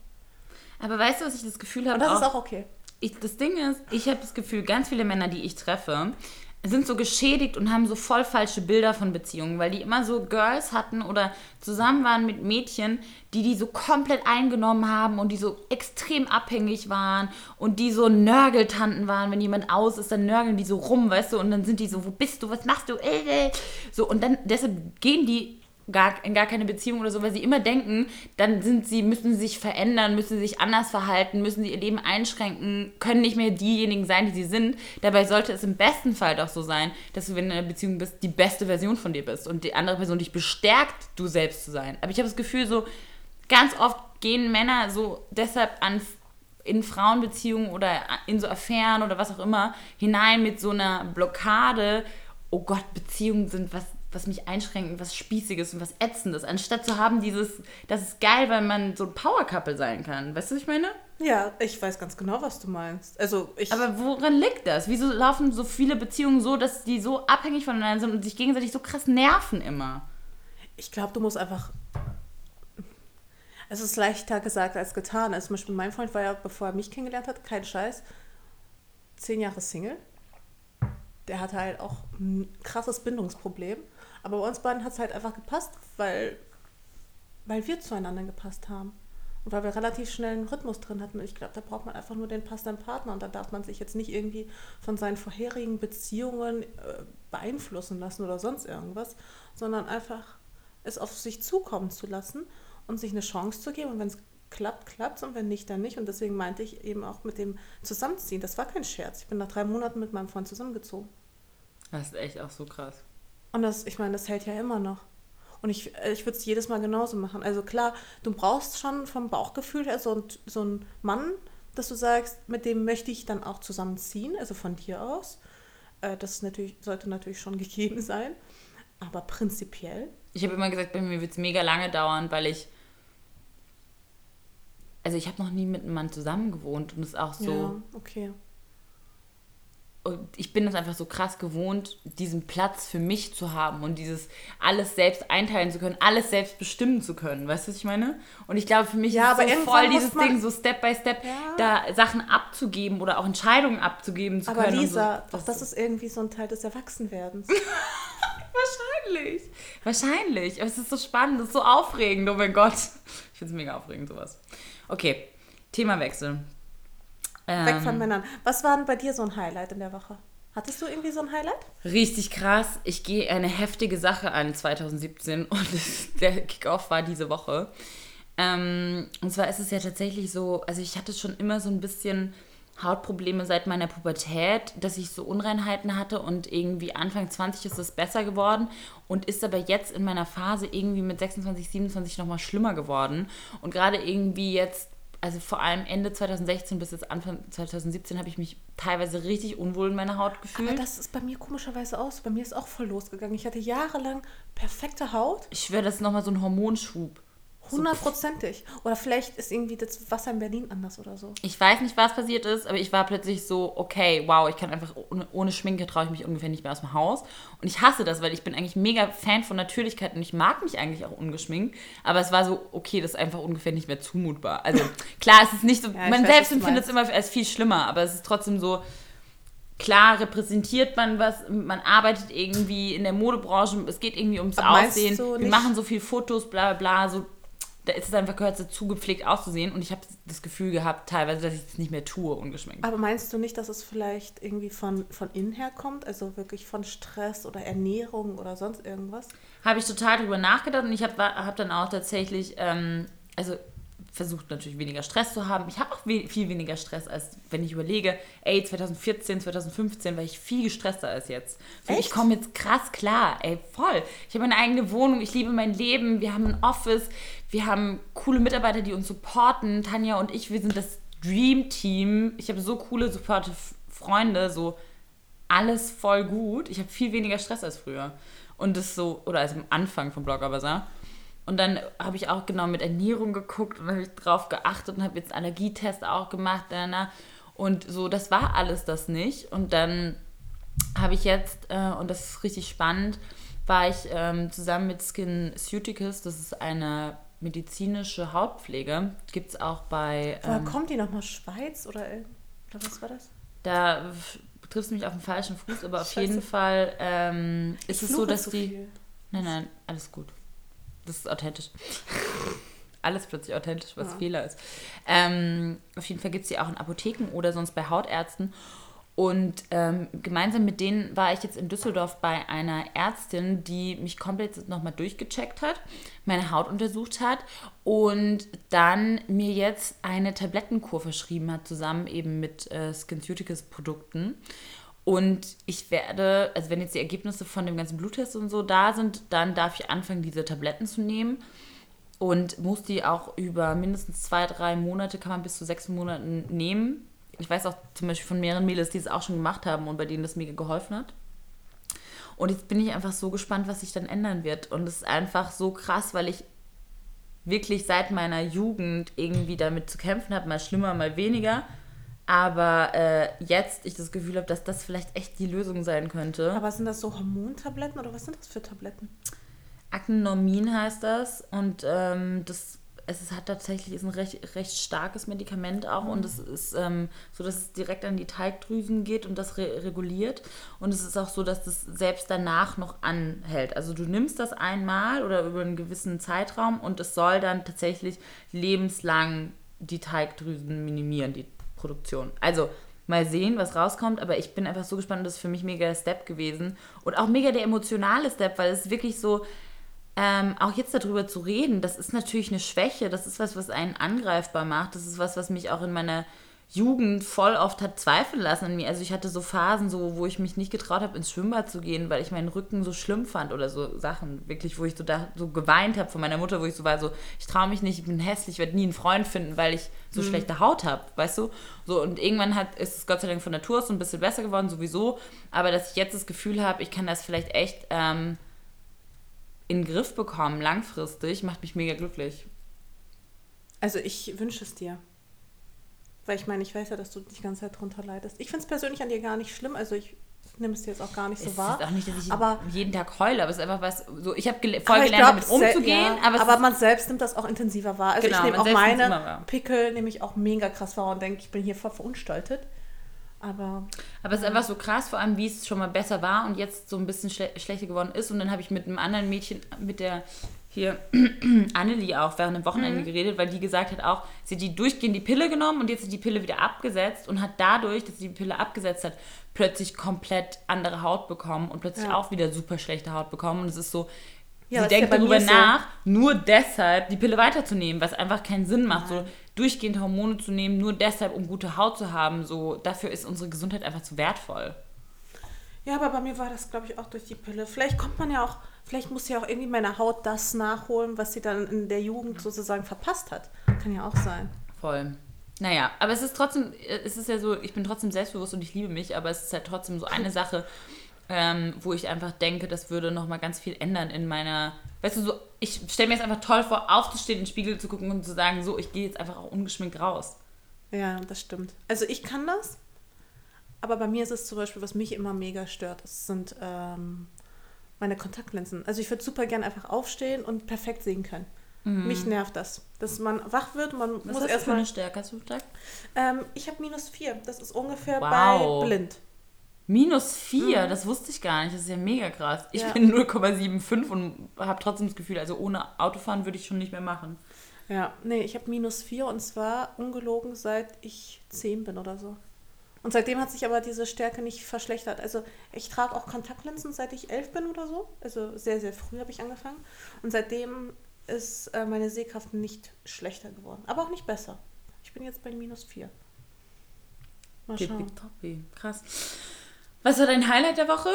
Aber weißt du, was ich das Gefühl habe?
Und das ist auch okay.
ich, das Ding ist, ich habe das Gefühl, ganz viele Männer, die ich treffe, sind so geschädigt und haben so voll falsche Bilder von Beziehungen, weil die immer so Girls hatten oder zusammen waren mit Mädchen, die die so komplett eingenommen haben und die so extrem abhängig waren und die so Nörgeltanten waren. Wenn jemand aus ist, dann nörgeln die so rum, weißt du, und dann sind die so, wo bist du, was machst du, äh, äh. so und dann deshalb gehen die gar, in gar keine Beziehung oder so, weil sie immer denken, dann sind sie, müssen sie sich verändern, müssen sie sich anders verhalten, müssen sie ihr Leben einschränken, können nicht mehr diejenigen sein, die sie sind. Dabei sollte es im besten Fall doch so sein, dass du, wenn du in einer Beziehung bist, die beste Version von dir bist und die andere Person dich bestärkt, du selbst zu sein. Aber ich habe das Gefühl, so ganz oft gehen Männer so deshalb an in Frauenbeziehungen oder in so Affären oder was auch immer hinein mit so einer Blockade, oh Gott, Beziehungen sind was, was mich einschränken, was Spießiges und was Ätzendes, anstatt zu haben dieses, das ist geil, weil man so ein Power-Couple sein kann. Weißt du, was ich meine?
Ja, ich weiß ganz genau, was du meinst. Also ich.
Aber woran liegt das? Wieso laufen so viele Beziehungen so, dass die so abhängig voneinander sind und sich gegenseitig so krass nerven immer?
Ich glaube, du musst einfach. Es ist leichter gesagt als getan. Also zum Beispiel mein Freund war ja, bevor er mich kennengelernt hat, kein Scheiß, zehn Jahre Single. Der hatte halt auch ein krasses Bindungsproblem. Aber bei uns beiden hat es halt einfach gepasst, weil, weil wir zueinander gepasst haben. Und weil wir relativ schnell einen Rhythmus drin hatten. Und ich glaube, da braucht man einfach nur den passenden Partner. Und da darf man sich jetzt nicht irgendwie von seinen vorherigen Beziehungen äh, beeinflussen lassen oder sonst irgendwas, sondern einfach es auf sich zukommen zu lassen und sich eine Chance zu geben. Und wenn es klappt, klappt und wenn nicht, dann nicht. Und deswegen meinte ich eben auch mit dem Zusammenziehen. Das war kein Scherz. Ich bin nach drei Monaten mit meinem Freund zusammengezogen.
Das ist echt auch so krass.
Und das, ich meine, das hält ja immer noch. Und ich, äh, ich würde es jedes Mal genauso machen. Also klar, du brauchst schon vom Bauchgefühl her so, ein- so einen Mann, dass du sagst, mit dem möchte ich dann auch zusammenziehen, also von dir aus. Äh, Das natürlich, sollte natürlich schon gegeben sein. Aber prinzipiell,
Ich habe immer gesagt, bei mir wird es mega lange dauern, weil ich. Also ich habe noch nie mit einem Mann zusammen gewohnt und es ist auch so.
ja, okay.
Und ich bin es einfach so krass gewohnt, diesen Platz für mich zu haben und dieses alles selbst einteilen zu können, alles selbst bestimmen zu können. Weißt du, was ich meine? Und ich glaube, für mich
Ja, aber
ist es so voll dieses Ding, so Step by Step,
Ja.
da Sachen abzugeben oder auch Entscheidungen abzugeben zu
Aber
können. und
Lisa,
so.
doch das ist irgendwie so ein Teil des Erwachsenwerdens.
Wahrscheinlich. Wahrscheinlich. Aber es ist so spannend, es ist so aufregend, oh mein Gott. Ich finde es mega aufregend, sowas. Okay, Themawechsel. Ähm,
Weg von Männern. Was war denn bei dir so ein Highlight in der Woche? Hattest du irgendwie so ein Highlight?
Richtig krass. Ich gehe eine heftige Sache an 2017 und der Kickoff war diese Woche. Ähm, und zwar ist es ja tatsächlich so, also ich hatte schon immer so ein bisschen Hautprobleme seit meiner Pubertät, dass ich so Unreinheiten hatte und irgendwie Anfang 20 ist es besser geworden und ist aber jetzt in meiner Phase irgendwie mit 26, 27 nochmal schlimmer geworden. Und gerade irgendwie jetzt also vor allem Ende 2016 bis jetzt Anfang 2017 habe ich mich teilweise richtig unwohl in meiner Haut gefühlt.
Aber das ist bei mir komischerweise aus. Bei mir ist auch voll losgegangen. Ich hatte jahrelang perfekte Haut.
ich schwöre, das ist nochmal so ein Hormonschub.
Hundertprozentig. Oder vielleicht ist irgendwie das Wasser in Berlin anders oder so.
Ich weiß nicht, was passiert ist, aber ich war plötzlich so, okay, wow, ich kann einfach ohne, ohne Schminke traue ich mich ungefähr nicht mehr aus dem Haus. Und ich hasse das, weil ich bin eigentlich mega Fan von Natürlichkeit und ich mag mich eigentlich auch ungeschminkt. Aber es war so, okay, das ist einfach ungefähr nicht mehr zumutbar. Also klar, es ist nicht so,
Ja,
man
weiß,
selbst empfindet es immer als viel schlimmer, aber es ist trotzdem so, klar repräsentiert man was, man arbeitet irgendwie in der Modebranche, es geht irgendwie ums
Aber
Aussehen, wir machen so viel Fotos, bla bla, so da ist es einfach gehört dazu, gepflegt auszusehen. Und ich habe das Gefühl gehabt, teilweise, dass ich es nicht mehr tue, ungeschminkt.
Aber meinst du nicht, dass es vielleicht irgendwie von, von innen her kommt? Also wirklich von Stress oder Ernährung oder sonst irgendwas?
Habe ich total drüber nachgedacht und ich habe hab dann auch tatsächlich, ähm, also versucht natürlich weniger Stress zu haben. Ich habe auch we viel weniger Stress, als wenn ich überlege, ey, 2014, 2015 war ich viel gestresster als jetzt. So, ich komme jetzt krass klar, ey, voll. Ich habe eine eigene Wohnung, ich liebe mein Leben, wir haben ein Office, wir haben coole Mitarbeiter, die uns supporten. Tanja und ich, wir sind das Dream Team. Ich habe so coole, supportive Freunde, so alles voll gut. Ich habe viel weniger Stress als früher. Und das so, oder als am Anfang vom Blogger Bazaar. Und dann habe ich auch genau mit Ernährung geguckt und habe drauf geachtet und habe jetzt einen Allergietest auch gemacht. Und so, das war alles das nicht. Und dann habe ich jetzt, äh, und das ist richtig spannend, war ich ähm, zusammen mit Skin Ceuticals, das ist eine medizinische Hautpflege, gibt es auch bei...
Woher ähm, kommt die nochmal? Schweiz oder, oder was war das?
Da triffst du mich auf den falschen Fuß, aber auf jeden Fall ähm, ist es so, dass so die... Viel. Nein, nein, alles gut. Das ist authentisch. Alles plötzlich authentisch, was ja. Fehler ist. Ähm, auf jeden Fall gibt es die auch in Apotheken oder sonst bei Hautärzten. Und ähm, gemeinsam mit denen war ich jetzt in Düsseldorf bei einer Ärztin, die mich komplett nochmal durchgecheckt hat, meine Haut untersucht hat und dann mir jetzt eine Tablettenkur verschrieben hat, zusammen eben mit äh, SkinCeuticals Produkten. Und ich werde, also wenn jetzt die Ergebnisse von dem ganzen Bluttest und so da sind, dann darf ich anfangen, diese Tabletten zu nehmen. Und muss die auch über mindestens zwei, drei Monate, kann man bis zu sechs Monaten nehmen. Ich weiß auch zum Beispiel von mehreren Mädels, die es auch schon gemacht haben und bei denen das mega geholfen hat. Und jetzt bin ich einfach so gespannt, was sich dann ändern wird. Und es ist einfach so krass, weil ich wirklich seit meiner Jugend irgendwie damit zu kämpfen habe, mal schlimmer, mal weniger. Aber äh, jetzt ich das Gefühl habe, dass das vielleicht echt die Lösung sein könnte.
Aber sind das so Hormontabletten oder was sind das für Tabletten?
Aknenormin heißt das und ähm, das es ist, hat tatsächlich ist ein recht, recht starkes Medikament auch mhm. und es ist ähm, so, dass es direkt an die Teigdrüsen geht und das re reguliert. Und es ist auch so, dass das selbst danach noch anhält. Also du nimmst das einmal oder über einen gewissen Zeitraum und es soll dann tatsächlich lebenslang die Teigdrüsen minimieren, die Produktion. Also mal sehen, was rauskommt, aber ich bin einfach so gespannt, das ist für mich mega der Step gewesen und auch mega der emotionale Step, weil es wirklich so, ähm, auch jetzt darüber zu reden, das ist natürlich eine Schwäche, das ist was, was einen angreifbar macht, das ist was, was mich auch in meiner Jugend voll oft hat zweifeln lassen an mir. Also ich hatte so Phasen, so, wo ich mich nicht getraut habe, ins Schwimmbad zu gehen, weil ich meinen Rücken so schlimm fand oder so Sachen. Wirklich, wo ich so, da, so geweint habe von meiner Mutter, wo ich so war, so, ich traue mich nicht, ich bin hässlich, ich werde nie einen Freund finden, weil ich so mhm. schlechte Haut habe, weißt du? So, und irgendwann hat, ist es Gott sei Dank von Natur so ein bisschen besser geworden, sowieso. Aber dass ich jetzt das Gefühl habe, ich kann das vielleicht echt ähm, in den Griff bekommen, langfristig, macht mich mega glücklich.
Also ich wünsche es dir. Weil ich meine, ich weiß ja, dass du die ganze Zeit drunter leidest. Ich finde es persönlich an dir gar nicht schlimm. Also ich nehme es dir jetzt auch gar nicht so
es
wahr.
Es ist auch nicht, dass ich aber, jeden Tag heule, aber es ist einfach was, so ich habe gel voll gelernt, damit umzugehen.
Ja, aber, aber man selbst nimmt das auch intensiver wahr. Also genau, ich nehme auch meine Pickel nehme ich auch mega krass wahr und denke, ich bin hier voll verunstaltet. Aber,
aber es ist einfach so krass, vor allem wie es schon mal besser war und jetzt so ein bisschen schle schlechter geworden ist. Und dann habe ich mit einem anderen Mädchen, mit der hier Annelie auch während dem Wochenende mhm. geredet, weil die gesagt hat auch, sie hat die durchgehend die Pille genommen und jetzt ist die Pille wieder abgesetzt und hat dadurch, dass sie die Pille abgesetzt hat, plötzlich komplett andere Haut bekommen und plötzlich ja. auch wieder super schlechte Haut bekommen. Und es ist so, ja, sie denkt ja darüber nach, so. nur deshalb die Pille weiterzunehmen, was einfach keinen Sinn macht. So durchgehend Hormone zu nehmen, nur deshalb, um gute Haut zu haben. So, dafür ist unsere Gesundheit einfach zu wertvoll.
Ja, aber bei mir war das, glaube ich, auch durch die Pille. Vielleicht kommt man ja auch Vielleicht muss ja auch irgendwie meine Haut das nachholen, was sie dann in der Jugend sozusagen verpasst hat. Kann ja auch sein.
Voll. Naja, aber es ist trotzdem, es ist ja so, ich bin trotzdem selbstbewusst und ich liebe mich, aber es ist halt trotzdem so eine Sache, ähm, wo ich einfach denke, das würde nochmal ganz viel ändern in meiner, weißt du, so, ich stelle mir jetzt einfach toll vor, aufzustehen, in den Spiegel zu gucken und zu sagen, so, ich gehe jetzt einfach auch ungeschminkt raus.
Ja, das stimmt. Also ich kann das, aber bei mir ist es zum Beispiel, was mich immer mega stört, es sind ähm, meine Kontaktlinsen. Also ich würde super gern einfach aufstehen und perfekt sehen können. Mhm. Mich nervt das, dass man wach wird. Man
Was muss erstmal. eine Stärke hast du
ähm, Ich habe minus vier. Das ist ungefähr wow. bei blind.
Minus vier, mhm. das wusste ich gar nicht. Das ist ja mega krass. Ich ja. bin 0,75 und habe trotzdem das Gefühl, also ohne Autofahren würde ich schon nicht mehr machen.
Ja, nee, ich habe minus vier und zwar ungelogen seit ich zehn bin oder so. Und seitdem hat sich aber diese Stärke nicht verschlechtert. Also ich trage auch Kontaktlinsen, seit ich elf bin oder so. Also sehr, sehr früh habe ich angefangen. Und seitdem ist äh, meine Sehkraft nicht schlechter geworden. Aber auch nicht besser. Ich bin jetzt bei minus vier.
Mal schauen. Krass. Was war dein Highlight der Woche?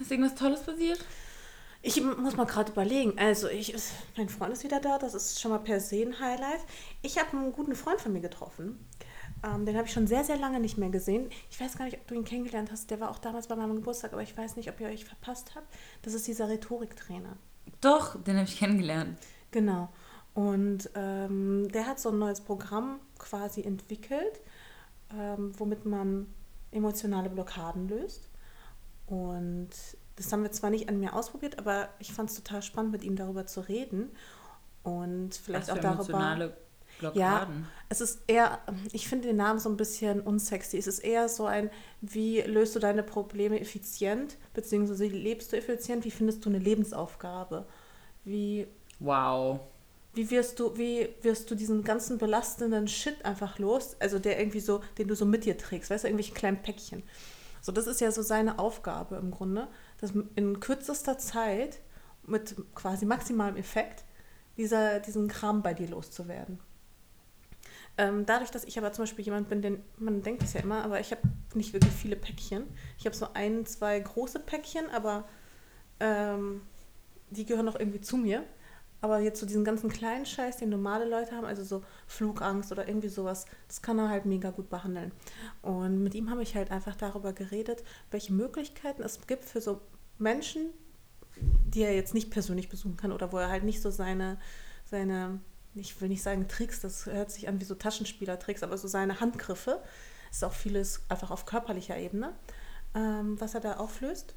Ist irgendwas Tolles passiert?
Ich muss mal gerade überlegen. Also, ich, mein Freund ist wieder da. Das ist schon mal per se ein Highlight. Ich habe einen guten Freund von mir getroffen. Ähm, den habe ich schon sehr, sehr lange nicht mehr gesehen. Ich weiß gar nicht, ob du ihn kennengelernt hast. Der war auch damals bei meinem Geburtstag, aber ich weiß nicht, ob ihr euch verpasst habt. Das ist dieser Rhetoriktrainer.
Doch, den habe ich kennengelernt.
Genau. Und ähm, der hat so ein neues Programm quasi entwickelt, ähm, womit man emotionale Blockaden löst. Und das haben wir zwar nicht an mir ausprobiert, aber ich fand es total spannend, mit ihm darüber zu reden. Und vielleicht auch darüber. Emotionale Blockaden. Ja, es ist eher, ich finde den Namen so ein bisschen unsexy. Es ist eher so ein, wie löst du deine Probleme effizient, beziehungsweise wie lebst du effizient, wie findest du eine Lebensaufgabe? Wie.
Wow.
Wie wirst du, wie wirst du diesen ganzen belastenden Shit einfach los? Also der irgendwie so, den du so mit dir trägst, weißt du, irgendwelche kleinen Päckchen. So, das ist ja so seine Aufgabe im Grunde, dass in kürzester Zeit mit quasi maximalem Effekt dieser, diesen Kram bei dir loszuwerden. Ähm, dadurch, dass ich aber zum Beispiel jemand bin, den man denkt es ja immer, aber ich habe nicht wirklich viele Päckchen. Ich habe so ein, zwei große Päckchen, aber ähm, die gehören auch irgendwie zu mir. Aber jetzt so diesen ganzen kleinen Scheiß, den normale Leute haben, also so Flugangst oder irgendwie sowas, das kann er halt mega gut behandeln. Und mit ihm habe ich halt einfach darüber geredet, welche Möglichkeiten es gibt für so Menschen, die er jetzt nicht persönlich besuchen kann oder wo er halt nicht so seine, seine ich will nicht sagen Tricks, das hört sich an wie so Taschenspielertricks, aber so seine Handgriffe, ist auch vieles einfach auf körperlicher Ebene, ähm, was er da auflöst.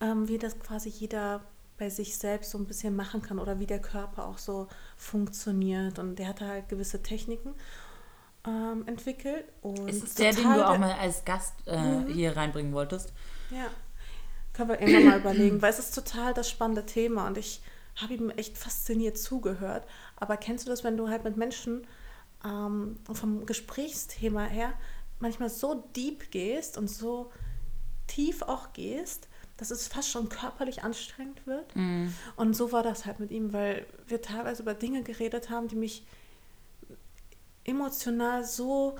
Ähm, wie das quasi jeder bei sich selbst so ein bisschen machen kann oder wie der Körper auch so funktioniert. Und der hatte halt gewisse Techniken ähm, entwickelt. Und
ist der, den du auch mal als Gast äh, mhm. hier reinbringen wolltest?
Ja, können wir irgendwann mal überlegen, weil es ist total das spannende Thema und ich habe ihm echt fasziniert zugehört. Aber kennst du das, wenn du halt mit Menschen ähm, vom Gesprächsthema her manchmal so deep gehst und so tief auch gehst, dass es fast schon körperlich anstrengend wird? Mm. Und so war das halt mit ihm, weil wir teilweise über Dinge geredet haben, die mich emotional so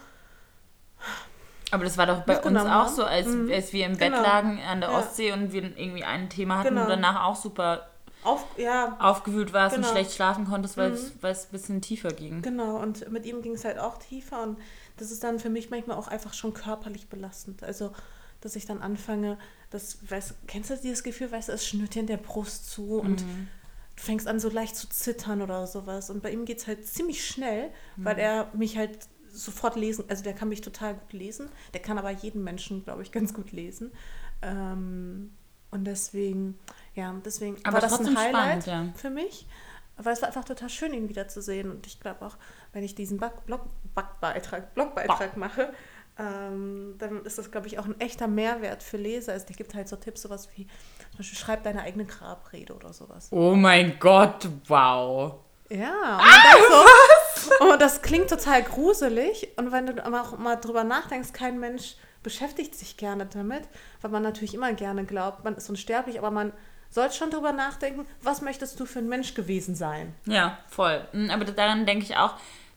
aber das war doch bei uns auch so, als, mhm. als wir im Bett genau. lagen an der Ostsee ja. und wir irgendwie ein Thema hatten genau. und danach auch super auf, ja, aufgewühlt warst genau. und schlecht schlafen konntest, weil mhm. es ein bisschen tiefer ging.
Genau, und mit ihm ging es halt auch tiefer und das ist dann für mich manchmal auch einfach schon körperlich belastend. Also, dass ich dann anfange, das, weißt, kennst du dieses Gefühl, weißt du, es schnürt dir in der Brust zu und mhm. du fängst an so leicht zu zittern oder sowas. Und bei ihm geht es halt ziemlich schnell, mhm. weil er mich halt sofort lesen, also der kann mich total gut lesen, der kann aber jeden Menschen, glaube ich, ganz gut lesen. Ähm, und deswegen, ja, deswegen Aber war das ein Highlight spannend, ja. für mich. Weil es war einfach total schön, ihn wiederzusehen. Und ich glaube auch, wenn ich diesen Blog, Blogbeitrag, Blogbeitrag mache, ähm, dann ist das, glaube ich, auch ein echter Mehrwert für Leser. Es gibt halt so Tipps, sowas wie, zum Beispiel, schreib deine eigene Grabrede oder sowas.
Oh mein Gott, wow.
Ja, und, ah, so, und das klingt total gruselig. Und wenn du auch mal drüber nachdenkst, kein Mensch beschäftigt sich gerne damit, weil man natürlich immer gerne glaubt, man ist unsterblich, aber man sollte schon drüber nachdenken, was möchtest du für ein Mensch gewesen sein?
Ja, voll. Hm, aber daran denke ich auch,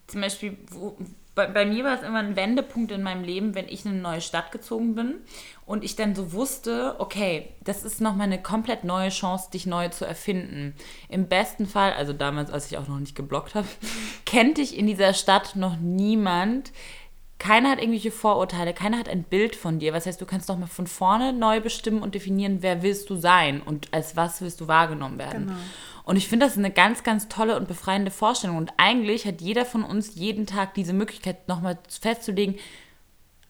zum Beispiel, wo, bei, bei, mir war es immer ein Wendepunkt in meinem Leben, wenn ich in eine neue Stadt gezogen bin und ich dann so wusste, okay, das ist nochmal eine komplett neue Chance, dich neu zu erfinden. Im besten Fall, also damals, als ich auch noch nicht geblockt habe, kennt dich in dieser Stadt noch niemand, keiner hat irgendwelche Vorurteile, keiner hat ein Bild von dir. Was heißt, du kannst doch mal von vorne neu bestimmen und definieren, wer willst du sein und als was willst du wahrgenommen werden. Genau. Und ich finde das eine ganz, ganz tolle und befreiende Vorstellung. Und eigentlich hat jeder von uns jeden Tag diese Möglichkeit, nochmal festzulegen,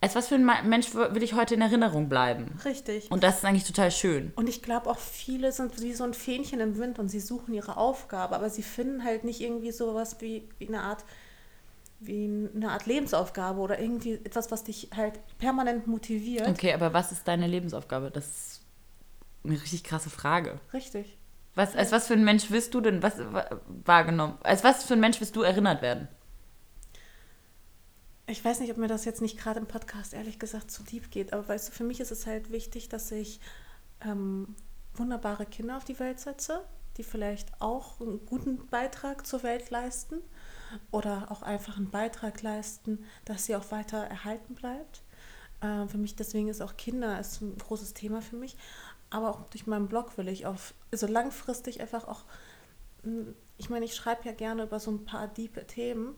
als was für ein Mensch will ich heute in Erinnerung bleiben.
Richtig.
Und das ist eigentlich total schön.
Und ich glaube auch, viele sind wie so ein Fähnchen im Wind und sie suchen ihre Aufgabe, aber sie finden halt nicht irgendwie sowas wie, wie eine Art wie eine Art Lebensaufgabe oder irgendwie etwas, was dich halt permanent motiviert.
Okay, aber was ist deine Lebensaufgabe? Das ist eine richtig krasse Frage.
Richtig.
Was, als was für ein Mensch wirst du denn was wahrgenommen? Als was für ein Mensch wirst du erinnert werden?
Ich weiß nicht, ob mir das jetzt nicht gerade im Podcast ehrlich gesagt zu deep geht, aber weißt du, für mich ist es halt wichtig, dass ich ähm, wunderbare Kinder auf die Welt setze, die vielleicht auch einen guten Beitrag zur Welt leisten oder auch einfach einen Beitrag leisten, dass sie auch weiter erhalten bleibt. Äh, für mich deswegen ist auch Kinder ist ein großes Thema für mich, aber auch durch meinen Blog will ich auf so also langfristig einfach auch hm, ich meine, ich schreibe ja gerne über so ein paar diepe Themen,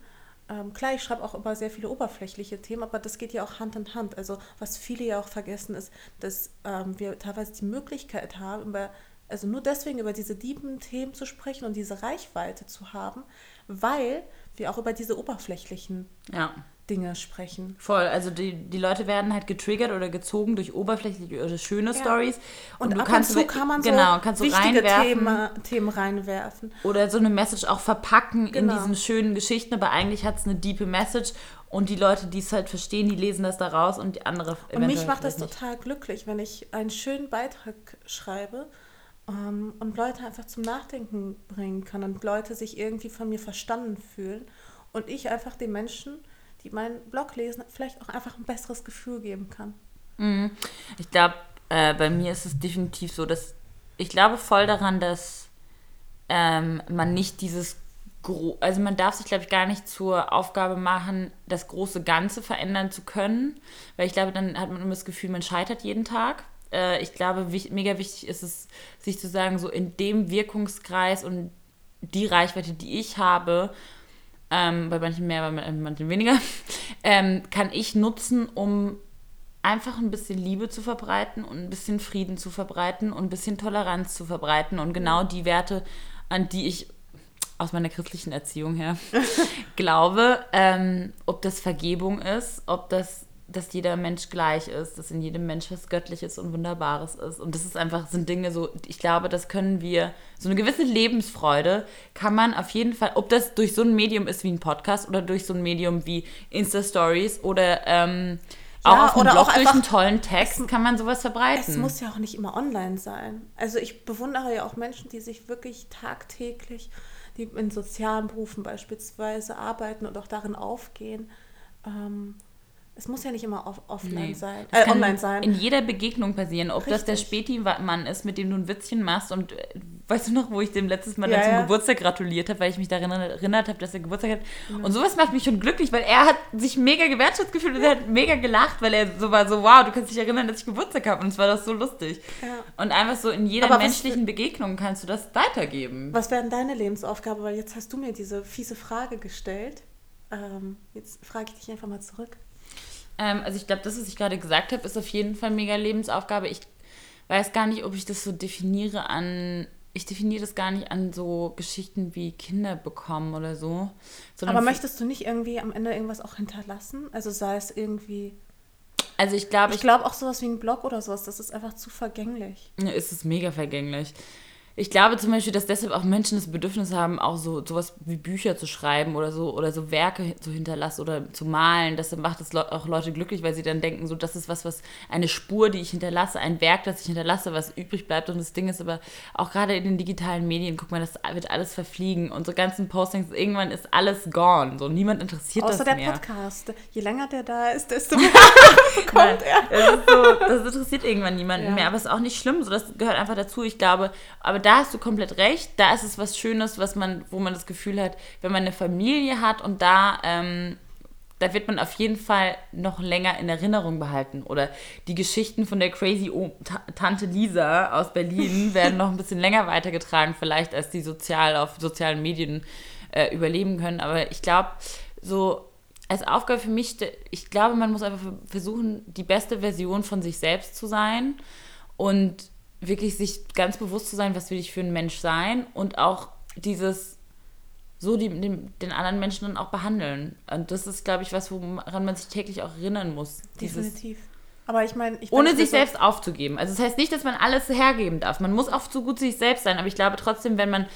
ähm, klar, ich schreibe auch über sehr viele oberflächliche Themen, aber das geht ja auch Hand in Hand. Also was viele ja auch vergessen ist, dass ähm, wir teilweise die Möglichkeit haben, über, also nur deswegen über diese tiefen Themen zu sprechen und diese Reichweite zu haben, weil wir auch über diese oberflächlichen ja. Dinge sprechen.
Voll, also die, die Leute werden halt getriggert oder gezogen durch oberflächliche oder schöne ja. Stories.
Und, und du ab kannst und zu kann man genau, so kannst wichtige Themen, Themen reinwerfen.
Oder so eine Message auch verpacken genau. in diesen schönen Geschichten, aber eigentlich hat es eine diepe Message und die Leute, die es halt verstehen, die lesen das da raus und die andere
Und mich macht das nicht. total glücklich, wenn ich einen schönen Beitrag schreibe ähm, und Leute einfach zum Nachdenken bringen kann und Leute sich irgendwie von mir verstanden fühlen und ich einfach den Menschen die meinen Blog lesen, vielleicht auch einfach ein besseres Gefühl geben kann.
Mhm. Ich glaube, äh, bei mir ist es definitiv so, dass ich glaube voll daran, dass ähm, man nicht dieses also man darf sich, glaube ich, gar nicht zur Aufgabe machen, das große Ganze verändern zu können, weil ich glaube, dann hat man immer das Gefühl, man scheitert jeden Tag. Äh, ich glaube, wich, mega wichtig ist es, sich zu sagen, so in dem Wirkungskreis und die Reichweite, die ich habe, ähm, bei manchen mehr, bei manchen weniger, ähm, kann ich nutzen, um einfach ein bisschen Liebe zu verbreiten und ein bisschen Frieden zu verbreiten und ein bisschen Toleranz zu verbreiten und genau die Werte, an die ich aus meiner christlichen Erziehung her glaube, ähm, ob das Vergebung ist, ob das dass jeder Mensch gleich ist, dass in jedem Mensch was Göttliches und Wunderbares ist. Und das ist einfach, sind Dinge so, ich glaube, das können wir, so eine gewisse Lebensfreude kann man auf jeden Fall, ob das durch so ein Medium ist wie ein Podcast oder durch so ein Medium wie Insta-Stories oder ähm, auch ja, auf einem Blog durch einen tollen Text es, kann man sowas verbreiten.
Es muss ja auch nicht immer online sein. Also ich bewundere ja auch Menschen, die sich wirklich tagtäglich, die in sozialen Berufen beispielsweise arbeiten und auch darin aufgehen. Ähm, es muss ja nicht immer off offline nee. sein,
äh, online sein. In jeder Begegnung passieren, ob Richtig. das der Späti-Mann ist, mit dem du ein Witzchen machst und äh, weißt du noch, wo ich dem letztes Mal ja, zum ja. Geburtstag gratuliert habe, weil ich mich daran erinnert habe, dass er Geburtstag hat. Ja. Und sowas macht mich schon glücklich, weil er hat sich mega gewertschätzt gefühlt und er hat mega gelacht, weil er so war so, wow, du kannst dich erinnern, dass ich Geburtstag habe und es war das so lustig. Und einfach so in jeder Aber menschlichen Begegnung kannst du das weitergeben.
Was wäre denn deine Lebensaufgabe? Weil jetzt hast du mir diese fiese Frage gestellt. Ähm, jetzt frage ich dich einfach mal zurück.
Ähm, also ich glaube, das, was ich gerade gesagt habe, ist auf jeden Fall mega Lebensaufgabe. Ich weiß gar nicht, ob ich das so definiere an. Ich definiere das gar nicht an so Geschichten wie Kinder bekommen oder so.
Aber möchtest du nicht irgendwie am Ende irgendwas auch hinterlassen? Also sei es irgendwie.
Also ich glaube.
Ich glaube auch sowas wie ein Blog oder sowas, das ist einfach zu vergänglich.
Ja, ist es mega vergänglich. Ich glaube zum Beispiel, dass deshalb auch Menschen das Bedürfnis haben, auch so sowas wie Bücher zu schreiben oder so oder so Werke zu hinterlassen oder zu malen. Das macht es auch Leute glücklich, weil sie dann denken, so das ist was, was eine Spur, die ich hinterlasse, ein Werk, das ich hinterlasse, was übrig bleibt. Und das Ding ist aber auch gerade in den digitalen Medien, guck mal, das wird alles verfliegen. Unsere ganzen Postings, irgendwann ist alles gone. So niemand interessiert Außer das mehr.
Außer der Podcast. Je länger der da ist, desto mehr kommt er.
Das, so, das interessiert irgendwann niemanden ja. mehr. Aber es ist auch nicht schlimm. So das gehört einfach dazu. Ich glaube, aber da hast du komplett recht. Da ist es was Schönes, was man, wo man das Gefühl hat, wenn man eine Familie hat und da, ähm, da wird man auf jeden Fall noch länger in Erinnerung behalten. Oder die Geschichten von der crazy o Tante Lisa aus Berlin werden noch ein bisschen länger weitergetragen, vielleicht als die sozial auf sozialen Medien äh, überleben können. Aber ich glaube, so als Aufgabe für mich, ich glaube, man muss einfach versuchen, die beste Version von sich selbst zu sein und wirklich sich ganz bewusst zu sein, was will ich für ein Mensch sein und auch dieses so die, den, den anderen Menschen dann auch behandeln. Und das ist, glaube ich, was, woran man sich täglich auch erinnern muss.
Definitiv. Aber ich meine,
ohne sich selbst aufzugeben. Also das heißt nicht, dass man alles hergeben darf. Man muss auch so gut sich selbst sein. Aber ich glaube trotzdem, wenn man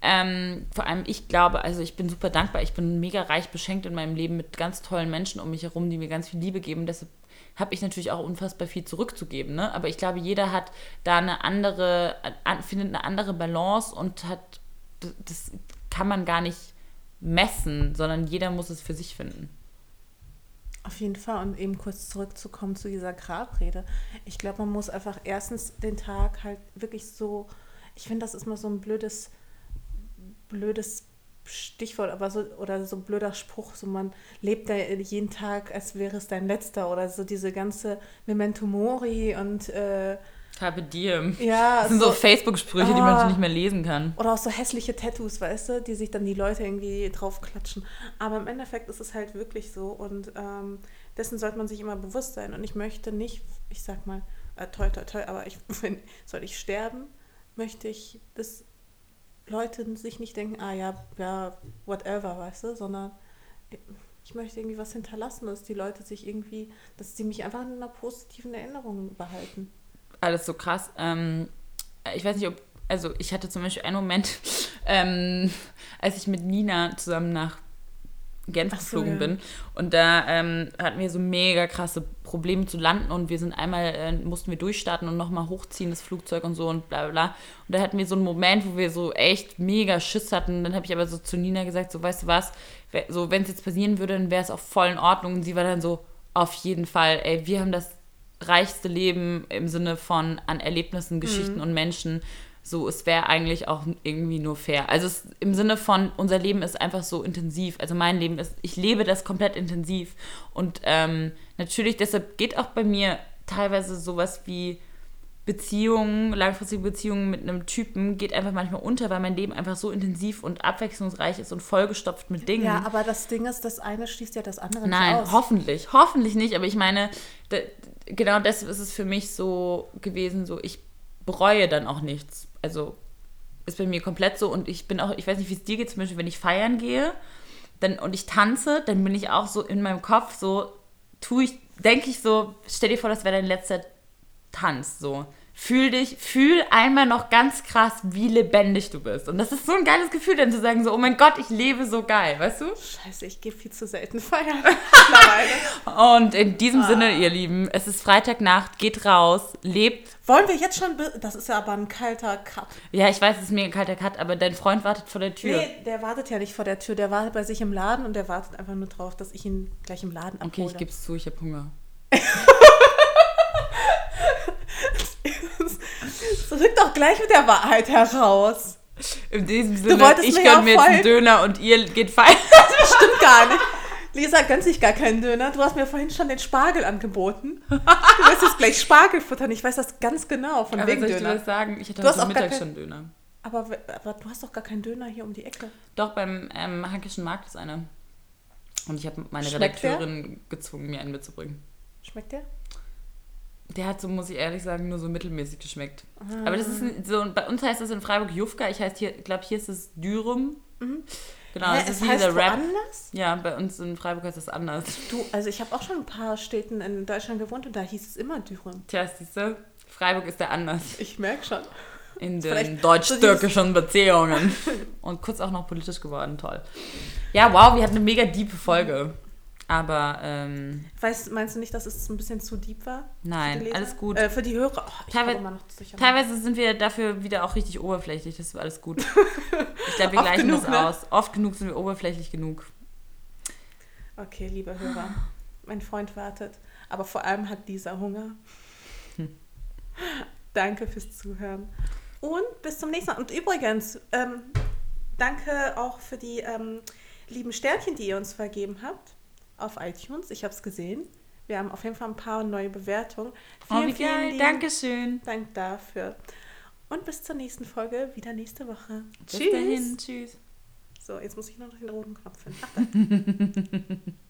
Ähm, vor allem, ich glaube, also ich bin super dankbar. Ich bin mega reich beschenkt in meinem Leben mit ganz tollen Menschen um mich herum, die mir ganz viel Liebe geben. Deshalb habe ich natürlich auch unfassbar viel zurückzugeben. Ne? Aber ich glaube, jeder hat da eine andere, findet eine andere Balance und hat, das kann man gar nicht messen, sondern jeder muss es für sich finden.
Auf jeden Fall. Und eben kurz zurückzukommen zu dieser Grabrede. Ich glaube, man muss einfach erstens den Tag halt wirklich so, ich finde, das ist mal so ein blödes, blödes Stichwort, aber so, oder so ein blöder Spruch, so man lebt da jeden Tag, als wäre es dein letzter, oder so diese ganze Memento Mori und äh,
Carpe Diem.
Ja.
Das sind so, so Facebook-Sprüche, ah, die man ah. nicht mehr lesen kann.
Oder auch so hässliche Tattoos, weißt du, die sich dann die Leute irgendwie draufklatschen. Aber im Endeffekt ist es halt wirklich so und ähm, dessen sollte man sich immer bewusst sein. Und ich möchte nicht, ich sag mal, äh, toll, toll, toll, aber ich, wenn, soll ich sterben, möchte ich, dass Leute sich nicht denken, ah ja, ja, whatever, weißt du, sondern ich möchte irgendwie was hinterlassen, dass die Leute sich irgendwie, dass sie mich einfach in einer positiven Erinnerung behalten
alles so krass. Ähm, ich weiß nicht, ob, also ich hatte zum Beispiel einen Moment, ähm, als ich mit Nina zusammen nach Genf so, geflogen ja. bin. Und da ähm, hatten wir so mega krasse Probleme zu landen und wir sind einmal, äh, mussten wir durchstarten und nochmal hochziehen, das Flugzeug und so und bla bla bla. Und da hatten wir so einen Moment, wo wir so echt mega Schiss hatten. Dann habe ich aber so zu Nina gesagt, so weißt du was, so wenn es jetzt passieren würde, dann wäre es auch voll in Ordnung. Und sie war dann so, auf jeden Fall, ey, wir haben das reichste Leben im Sinne von an Erlebnissen, Geschichten mhm. und Menschen. So, es wäre eigentlich auch irgendwie nur fair. Also es, im Sinne von, unser Leben ist einfach so intensiv. Also mein Leben ist, ich lebe das komplett intensiv. Und ähm, natürlich, deshalb geht auch bei mir teilweise sowas wie Beziehungen, langfristige Beziehungen mit einem Typen geht einfach manchmal unter, weil mein Leben einfach so intensiv und abwechslungsreich ist und vollgestopft mit Dingen.
Ja, aber das Ding ist, das eine schließt ja das andere
Nein, nicht aus. Nein, hoffentlich. Hoffentlich nicht, aber ich meine, genau deshalb ist es für mich so gewesen, so ich bereue dann auch nichts. Also ist bei mir komplett so und ich bin auch, ich weiß nicht, wie es dir geht, zum Beispiel, wenn ich feiern gehe dann, und ich tanze, dann bin ich auch so in meinem Kopf so, tue ich, denke ich so, stell dir vor, das wäre dein letzter Tanz, so fühl dich, fühl einmal noch ganz krass, wie lebendig du bist. Und das ist so ein geiles Gefühl, dann zu sagen, so, oh mein Gott, ich lebe so geil, weißt du?
Scheiße, ich gehe viel zu selten feiern.
Und in diesem ah. Sinne, ihr Lieben, es ist Freitagnacht, geht raus, lebt.
Wollen wir jetzt schon, das ist ja aber ein kalter Cut.
Ja, ich weiß, es ist mir ein kalter Cut, aber dein Freund wartet vor der Tür.
Nee, der wartet ja nicht vor der Tür, der wartet bei sich im Laden und der wartet einfach nur drauf, dass ich ihn gleich im Laden abhole.
Okay, ich gebe es zu, ich habe Hunger.
Rück doch gleich mit der Wahrheit heraus.
In diesem Sinne, ich gönne mir jetzt einen Döner und ihr geht feiern.
Das stimmt gar nicht. Lisa gönnt sich gar keinen Döner. Du hast mir vorhin schon den Spargel angeboten. Du wirst jetzt gleich Spargel futtern. Ich weiß das ganz genau von
aber wegen soll ich Döner. Dir das sagen? Ich hatte heute Mittag schon Döner.
Aber, aber du hast doch gar keinen Döner hier um die Ecke.
Doch, beim ähm, Hankischen Markt ist einer. Und ich habe meine Schmeckt Redakteurin der? gezwungen, mir einen mitzubringen.
Schmeckt der?
Der hat so, muss ich ehrlich sagen, nur so mittelmäßig geschmeckt. Ah. Aber das ist so, bei uns heißt das in Freiburg Jufka. Ich heißt hier, glaube hier ist es Dürum. Mhm. Genau,
Hä, das ist wie dieser Rap. Anders?
Ja, bei uns in Freiburg heißt es anders.
Du, also ich habe auch schon ein paar Städten in Deutschland gewohnt und da hieß es immer Dürum.
Tja, siehst du, Freiburg ist der anders.
Ich merke schon.
In den deutsch-türkischen so Beziehungen. und kurz auch noch politisch geworden, toll. Ja, wow, wir hatten eine mega diepe Folge. Aber. Ähm,
weißt, meinst du nicht, dass es ein bisschen zu deep war?
Nein, alles gut.
Äh, für die Hörer. Oh,
teilweise, teilweise sind wir dafür wieder auch richtig oberflächlich. Das ist alles gut. ich glaube, wir gleichen genug, das ne? aus. Oft genug sind wir oberflächlich genug.
Okay, liebe Hörer. Mein Freund wartet. Aber vor allem hat dieser Hunger. Hm. Danke fürs Zuhören. Und bis zum nächsten Mal. Und übrigens, ähm, danke auch für die ähm, lieben Sternchen, die ihr uns vergeben habt auf iTunes. Ich habe es gesehen. Wir haben auf jeden Fall ein paar neue Bewertungen.
Vielen, oh, wie geil. Lieben Dankeschön.
Dank dafür. Und bis zur nächsten Folge, wieder nächste Woche.
Bis Tschüss. dahin. Tschüss.
So, jetzt muss ich noch den roten Knopf finden. Ach,